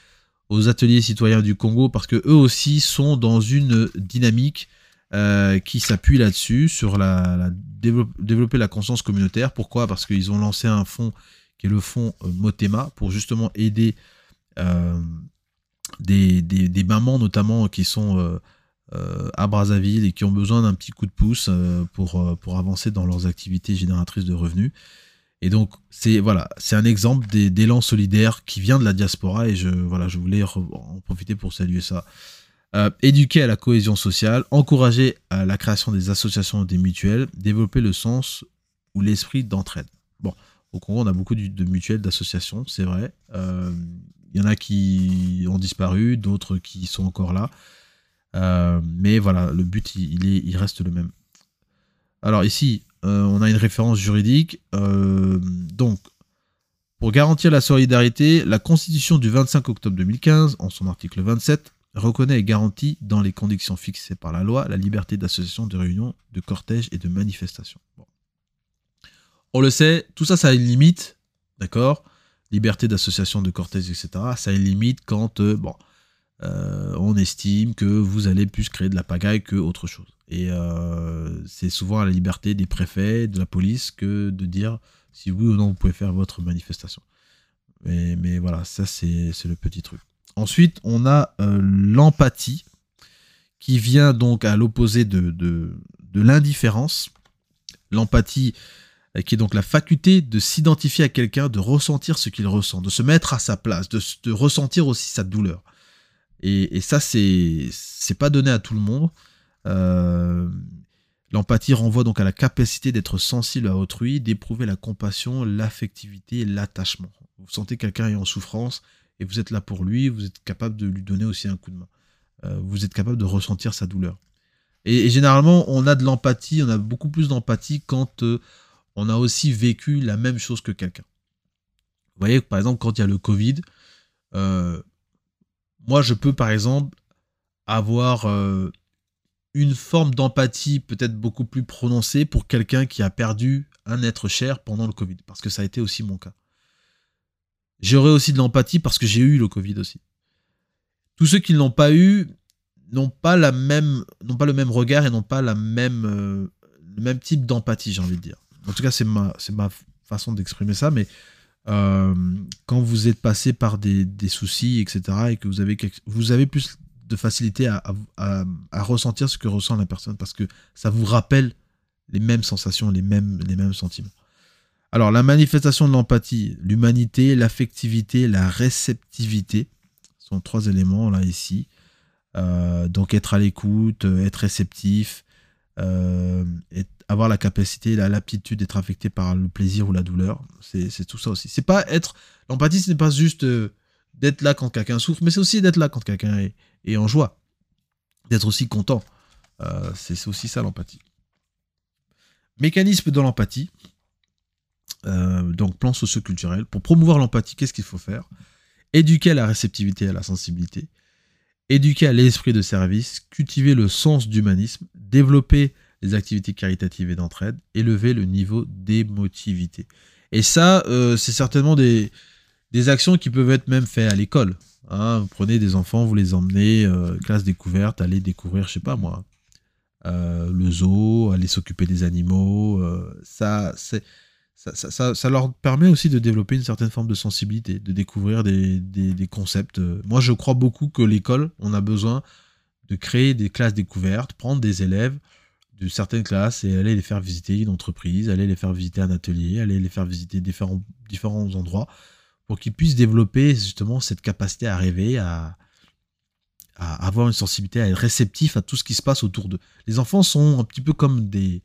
aux ateliers citoyens du Congo parce que eux aussi sont dans une dynamique euh, qui s'appuie là-dessus, sur la, développer la conscience communautaire. Pourquoi? Parce qu'ils ont lancé un fonds qui est le fonds euh, Motema pour justement aider euh, des, mamans notamment qui sont euh, à Brazzaville et qui ont besoin d'un petit coup de pouce pour, avancer dans leurs activités génératrices de revenus. Et donc, c'est voilà, un exemple d'élan solidaire qui vient de la diaspora et je, voilà, je voulais en profiter pour saluer ça. éduquer à la cohésion sociale, encourager à la création des associations et des mutuelles, développer le sens ou l'esprit d'entraide. Bon, Au Congo, on a beaucoup de mutuelles, d'associations, c'est vrai. Il y en a qui ont disparu, d'autres qui sont encore là. mais voilà, le but, il, est, reste le même. Alors ici, on a une référence juridique. donc, pour garantir la solidarité, la Constitution du 25 octobre 2015, en son article 27, reconnaît et garantit, dans les conditions fixées par la loi, la liberté d'association, de réunion, de cortège et de manifestation. On le sait, tout ça, ça a une limite, d'accord? Liberté d'association, de cortège, etc. Ça a une limite quand, euh, bon, euh, on estime que vous allez plus créer de la pagaille que autre chose. Et euh, c'est souvent à la liberté des préfets, de la police, que de dire si oui ou non vous pouvez faire votre manifestation. Mais, voilà, ça c'est le petit truc. Ensuite, on a l'empathie, qui vient donc à l'opposé de, de, l'indifférence. L'empathie, qui est donc la faculté de s'identifier à quelqu'un, de ressentir ce qu'il ressent, de se mettre à sa place, de, ressentir aussi sa douleur. Et, et ça, c'est pas donné à tout le monde. Euh, L'empathie renvoie donc à la capacité d'être sensible à autrui, d'éprouver la compassion, l'affectivité et l'attachement. Vous sentez quelqu'un est en souffrance et vous êtes là pour lui, vous êtes capable de lui donner aussi un coup de main. Euh, vous êtes capable de ressentir sa douleur. Et, généralement, on a de l'empathie, on a beaucoup plus d'empathie quand euh, on a aussi vécu la même chose que quelqu'un. Vous voyez, par exemple, quand il y a le Covid, euh, moi, je peux, par exemple, avoir une forme d'empathie peut-être beaucoup plus prononcée pour quelqu'un qui a perdu un être cher pendant le Covid, parce que ça a été aussi mon cas. J'aurais aussi de l'empathie parce que j'ai eu le Covid aussi. Tous ceux qui ne l'ont pas eu n'ont pas la même, n'ont pas le même regard et n'ont pas la même, euh, le même type d'empathie, j'ai envie de dire. En tout cas, c'est ma, façon d'exprimer ça, mais euh, quand vous êtes passé par des, soucis, etc., et que vous avez, vous avez plus de facilité à, ressentir ce que ressent la personne parce que ça vous rappelle les mêmes sensations, les mêmes, sentiments. Alors, la manifestation de l'empathie, l'humanité, l'affectivité, la réceptivité sont trois éléments là ici. Euh, donc, être à l'écoute, être réceptif, euh, avoir la capacité, l'aptitude d'être affecté par le plaisir ou la douleur. C'est tout ça aussi. C'est pas être. L'empathie, ce n'est pas juste euh, d'être là quand quelqu'un souffre, mais c'est aussi d'être là quand quelqu'un est, en joie, d'être aussi content. Euh, c'est aussi ça l'empathie. Mécanisme de l'empathie, euh, donc plan socioculturel. Pour promouvoir l'empathie, qu'est-ce qu'il faut faire? Éduquer à la réceptivité et à la sensibilité, éduquer à l'esprit de service, cultiver le sens d'humanisme, développer les activités caritatives et d'entraide, élever le niveau d'émotivité. Et ça, euh, c'est certainement des, des actions qui peuvent être même faites à l'école. Hein, vous prenez des enfants, vous les emmenez, euh, classe découverte, allez découvrir, je sais pas moi, euh, le zoo, aller s'occuper des animaux. Ça, c'est, ça, ça, leur permet aussi de développer une certaine forme de sensibilité, de découvrir des, des, concepts. Moi, je crois beaucoup que l'école, on a besoin de créer des classes découvertes, prendre des élèves de certaines classes et aller les faire visiter une entreprise, aller les faire visiter un atelier, aller les faire visiter différents, endroits pour qu'ils puissent développer justement cette capacité à rêver, à, avoir une sensibilité, à être réceptif à tout ce qui se passe autour d'eux. Les enfants sont un petit peu comme des,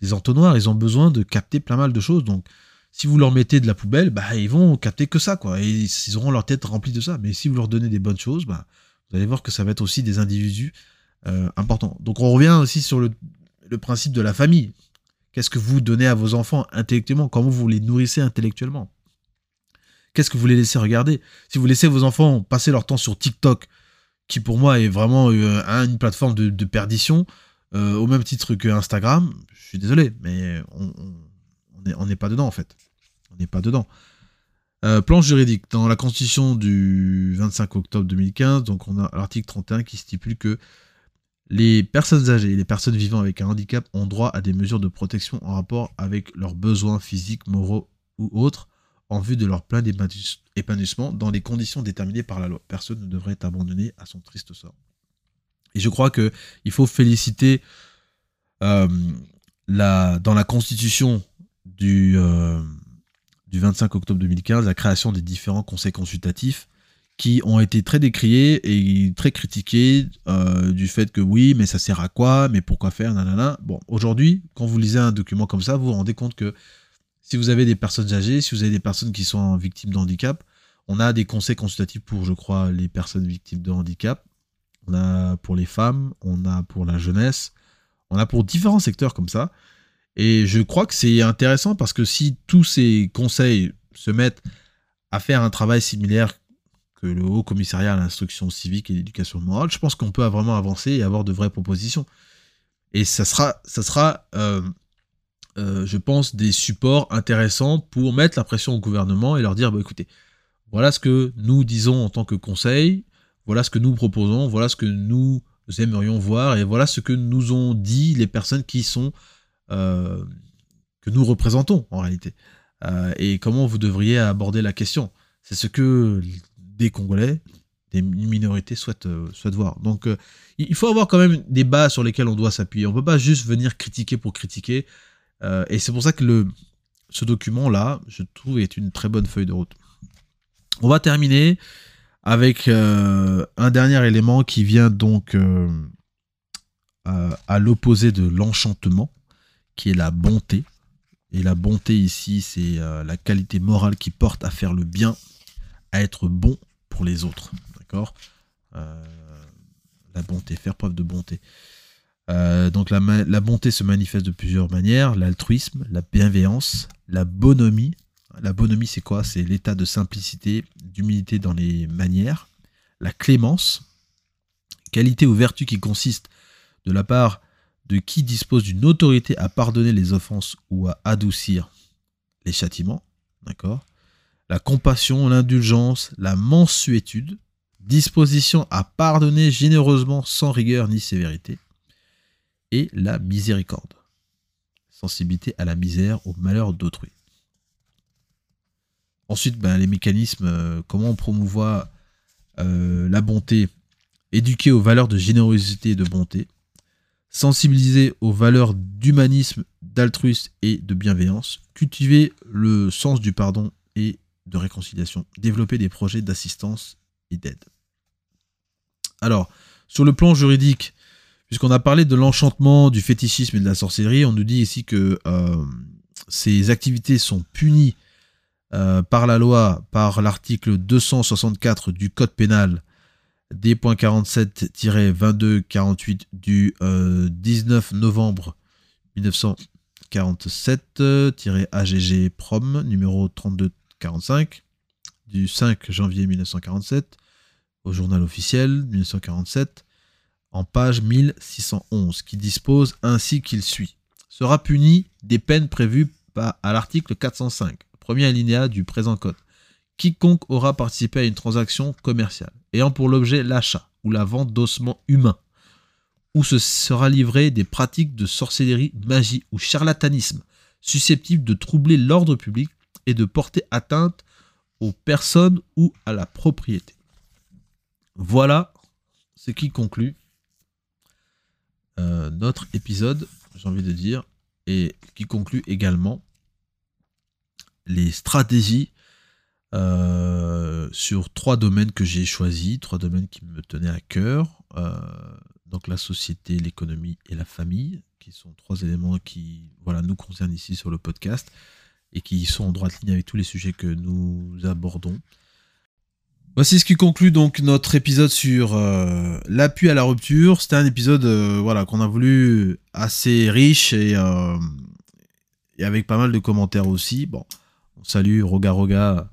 des entonnoirs, ils ont besoin de capter plein mal de choses. Donc, si vous leur mettez de la poubelle, bah, ils vont capter que ça, quoi. Et ils auront leur tête remplie de ça. Mais si vous leur donnez des bonnes choses, bah, vous allez voir que ça va être aussi des individus euh, importants. Donc, on revient aussi sur le, le principe de la famille. Qu'est-ce que vous donnez à vos enfants intellectuellement? Comment vous les nourrissez intellectuellement? Qu'est-ce que vous les laissez regarder? Si vous laissez vos enfants passer leur temps sur TikTok, qui pour moi est vraiment euh, une plateforme de, perdition, euh, au même titre que Instagram, je suis désolé, mais on n'est pas dedans en fait. On n'est pas dedans. Euh, plan juridique. Dans la constitution du 25 octobre 2015, donc on a l'article 31 qui stipule que les personnes âgées et les personnes vivant avec un handicap ont droit à des mesures de protection en rapport avec leurs besoins physiques, moraux ou autres, en vue de leur plein épanouissement dans les conditions déterminées par la loi. Personne ne devrait être abandonné à son triste sort. Et je crois que il faut féliciter euh, dans la constitution du, euh, du 25 octobre 2015 la création des différents conseils consultatifs qui ont été très décriés et très critiqués euh, du fait que oui, mais ça sert à quoi, mais pourquoi faire, nanana. Bon, aujourd'hui, quand vous lisez un document comme ça, vous vous rendez compte que si vous avez des personnes âgées, si vous avez des personnes qui sont victimes de handicap, on a des conseils consultatifs pour, je crois, les personnes victimes de handicap. On a pour les femmes, on a pour la jeunesse, on a pour différents secteurs comme ça. Et je crois que c'est intéressant parce que si tous ces conseils se mettent à faire un travail similaire que le Haut Commissariat à l'instruction civique et l'éducation morale, je pense qu'on peut vraiment avancer et avoir de vraies propositions. Et ça sera, ça sera euh, euh, je pense, des supports intéressants pour mettre la pression au gouvernement et leur dire, bah, écoutez, voilà ce que nous disons en tant que conseil, voilà ce que nous proposons, voilà ce que nous aimerions voir, et voilà ce que nous ont dit les personnes qui sont euh, que nous représentons en réalité. Et comment vous devriez aborder la question? C'est ce que des Congolais, des minorités souhaitent, euh, souhaitent voir. Donc il faut avoir quand même des bases sur lesquelles on doit s'appuyer. On ne peut pas juste venir critiquer pour critiquer. et c'est pour ça que le, ce document-là, je trouve, est une très bonne feuille de route. On va terminer avec un dernier élément qui vient donc à l'opposé de l'enchantement qui est la bonté. Et la bonté ici, c'est euh, la qualité morale qui porte à faire le bien, à être bon pour les autres. D'accord? Euh, La bonté, faire preuve de bonté. Euh, donc la, la, bonté se manifeste de plusieurs manières l'altruisme, la bienveillance, la bonhomie. La bonhomie, c'est quoi? C'est l'état de simplicité, d'humilité dans les manières. La clémence, qualité ou vertu qui consiste de la part de qui dispose d'une autorité à pardonner les offenses ou à adoucir les châtiments, d'accord? La compassion, l'indulgence, la mansuétude, disposition à pardonner généreusement sans rigueur ni sévérité, et la miséricorde, sensibilité à la misère, au malheur d'autrui. Ensuite, ben, les mécanismes, euh, comment on promouvoit euh, la bonté, éduquer aux valeurs de générosité et de bonté, sensibiliser aux valeurs d'humanisme, d'altruisme et de bienveillance, cultiver le sens du pardon et de réconciliation, développer des projets d'assistance et d'aide. Alors, sur le plan juridique, puisqu'on a parlé de l'enchantement, du fétichisme et de la sorcellerie, on nous dit ici que euh, ces activités sont punies euh, par la loi, par l'article 264 du Code pénal D.47-2248 du 19 euh, novembre 1947-AGG Prom numéro 3245 du 5 janvier 1947 au journal officiel 1947 en page 1611 qui dispose ainsi qu'il suit sera puni des peines prévues à l'article 405 premier alinéa du présent code. Quiconque aura participé à une transaction commerciale ayant pour l'objet l'achat ou la vente d'ossements humains, où se sera livré des pratiques de sorcellerie, magie ou charlatanisme susceptibles de troubler l'ordre public et de porter atteinte aux personnes ou à la propriété. Voilà ce qui conclut euh, notre épisode, j'ai envie de dire, et qui conclut également les stratégies euh, sur trois domaines que j'ai choisis, trois domaines qui me tenaient à cœur. Euh, donc la société, l'économie et la famille, qui sont trois éléments qui voilà, nous concernent ici sur le podcast et qui sont en droite ligne avec tous les sujets que nous abordons. Voici ce qui conclut donc notre épisode sur euh, l'appui à la rupture. C'était un épisode voilà, qu'on a voulu assez riche et, et, avec pas mal de commentaires aussi. Bon, on salue Roga Roga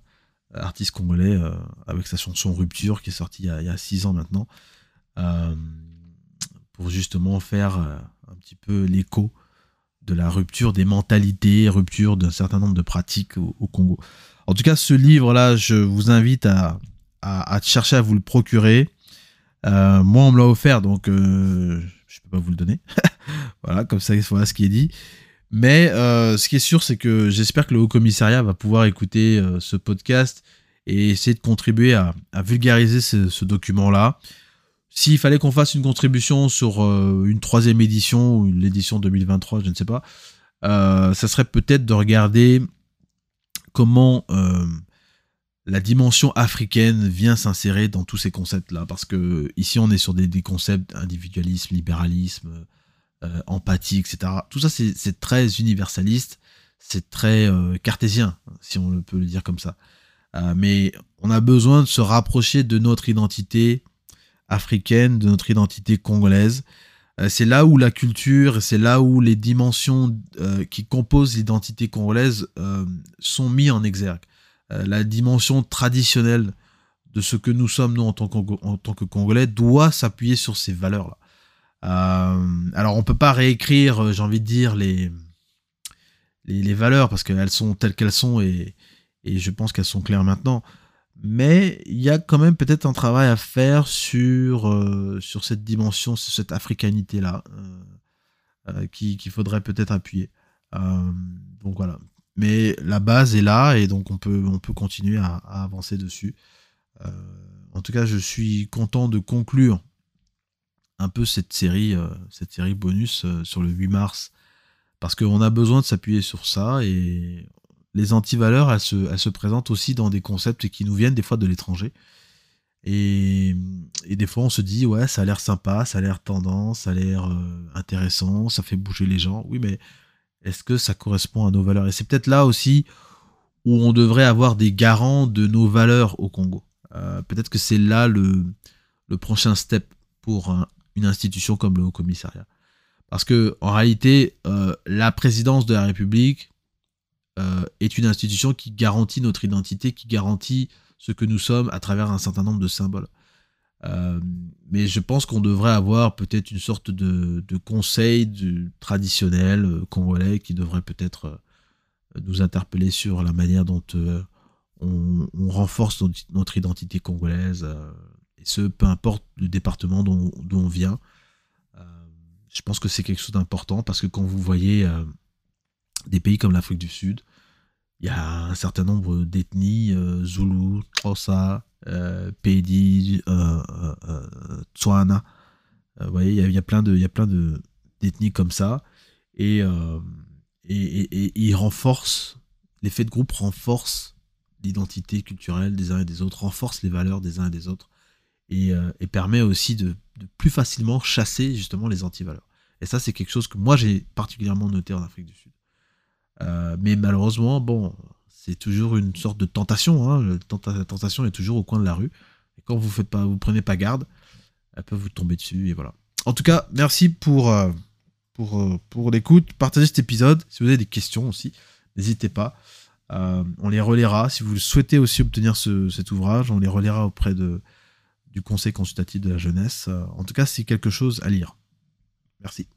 artiste congolais euh, avec sa chanson Rupture qui est sortie il y a, six ans maintenant, euh, pour justement faire euh, un petit peu l'écho de la rupture des mentalités, rupture d'un certain nombre de pratiques au, Congo. En tout cas, ce livre-là, je vous invite à, chercher à vous le procurer. moi, on me l'a offert, donc je ne peux pas vous le donner. voilà, comme ça, voilà ce qui est dit. Mais euh, ce qui est sûr, c'est que j'espère que le Haut Commissariat va pouvoir écouter euh, ce podcast et essayer de contribuer à, vulgariser ce, document-là. S'il fallait qu'on fasse une contribution sur euh, une troisième édition ou l'édition 2023, je ne sais pas, ça serait peut-être de regarder comment la dimension africaine vient s'insérer dans tous ces concepts-là. Parce que ici, on est sur des, concepts individualisme, libéralisme, euh, empathie, etc. Tout ça, c'est très universaliste. c'est très cartésien, si on peut le dire comme ça. mais on a besoin de se rapprocher de notre identité africaine, de notre identité congolaise. c'est là où la culture, c'est là où les dimensions qui composent l'identité congolaise sont mis en exergue. la dimension traditionnelle de ce que nous sommes, nous, en tant, que Congolais, doit s'appuyer sur ces valeurs-là. Euh, alors, on peut pas réécrire, euh, j'ai envie de dire, les, les, valeurs, parce qu'elles sont telles qu'elles sont, et, je pense qu'elles sont claires maintenant. Mais il y a quand même peut-être un travail à faire sur, euh, sur cette dimension, sur cette africanité-là, qu'il faudrait peut-être appuyer. donc voilà. Mais la base est là, et donc on peut, on peut continuer à avancer dessus. Euh, en tout cas, je suis content de conclure un peu cette série, euh, cette série bonus euh, sur le 8 mars, parce qu'on a besoin de s'appuyer sur ça et les antivaleurs, elles se, se présentent aussi dans des concepts qui nous viennent des fois de l'étranger. Et, des fois, on se dit, ouais, ça a l'air sympa, ça a l'air tendance, ça a l'air intéressant, ça fait bouger les gens. Oui, mais est-ce que ça correspond à nos valeurs? Et c'est peut-être là aussi où on devrait avoir des garants de nos valeurs au Congo. Euh, peut-être que c'est là le, prochain step pour une institution comme le Haut Commissariat. Parce que en réalité, euh, la présidence de la République euh, est une institution qui garantit notre identité, qui garantit ce que nous sommes à travers un certain nombre de symboles. mais je pense qu'on devrait avoir peut-être une sorte de, conseil traditionnel congolais qui devrait peut-être nous interpeller sur la manière dont on, renforce notre, identité congolaise, euh, et ce, peu importe le département dont, on vient. Euh, je pense que c'est quelque chose d'important parce que quand vous voyez euh, des pays comme l'Afrique du Sud, il y a un certain nombre d'ethnies, Zulu, Xhosa, Pedi, Tswana. vous voyez, il y, a, plein de, il y a plein de d'ethnies comme ça, et, et, et, ils renforcent, l'effet de groupe renforce l'identité culturelle des uns et des autres, renforce les valeurs des uns et des autres, et, euh, permet aussi de, plus facilement chasser justement les antivaleurs. Et ça, c'est quelque chose que moi j'ai particulièrement noté en Afrique du Sud. Euh, mais malheureusement, bon, c'est toujours une sorte de tentation. Hein. La tentation est toujours au coin de la rue. Et quand vous faites pas, vous prenez pas garde, elle peut vous tomber dessus. Et voilà. En tout cas, merci pour, euh, pour, pour l'écoute. Partagez cet épisode. Si vous avez des questions aussi, n'hésitez pas. Euh, on les relaiera. Si vous souhaitez aussi obtenir cet ouvrage, on les relaiera auprès de, du Conseil consultatif de la jeunesse. Euh, en tout cas, c'est quelque chose à lire. Merci.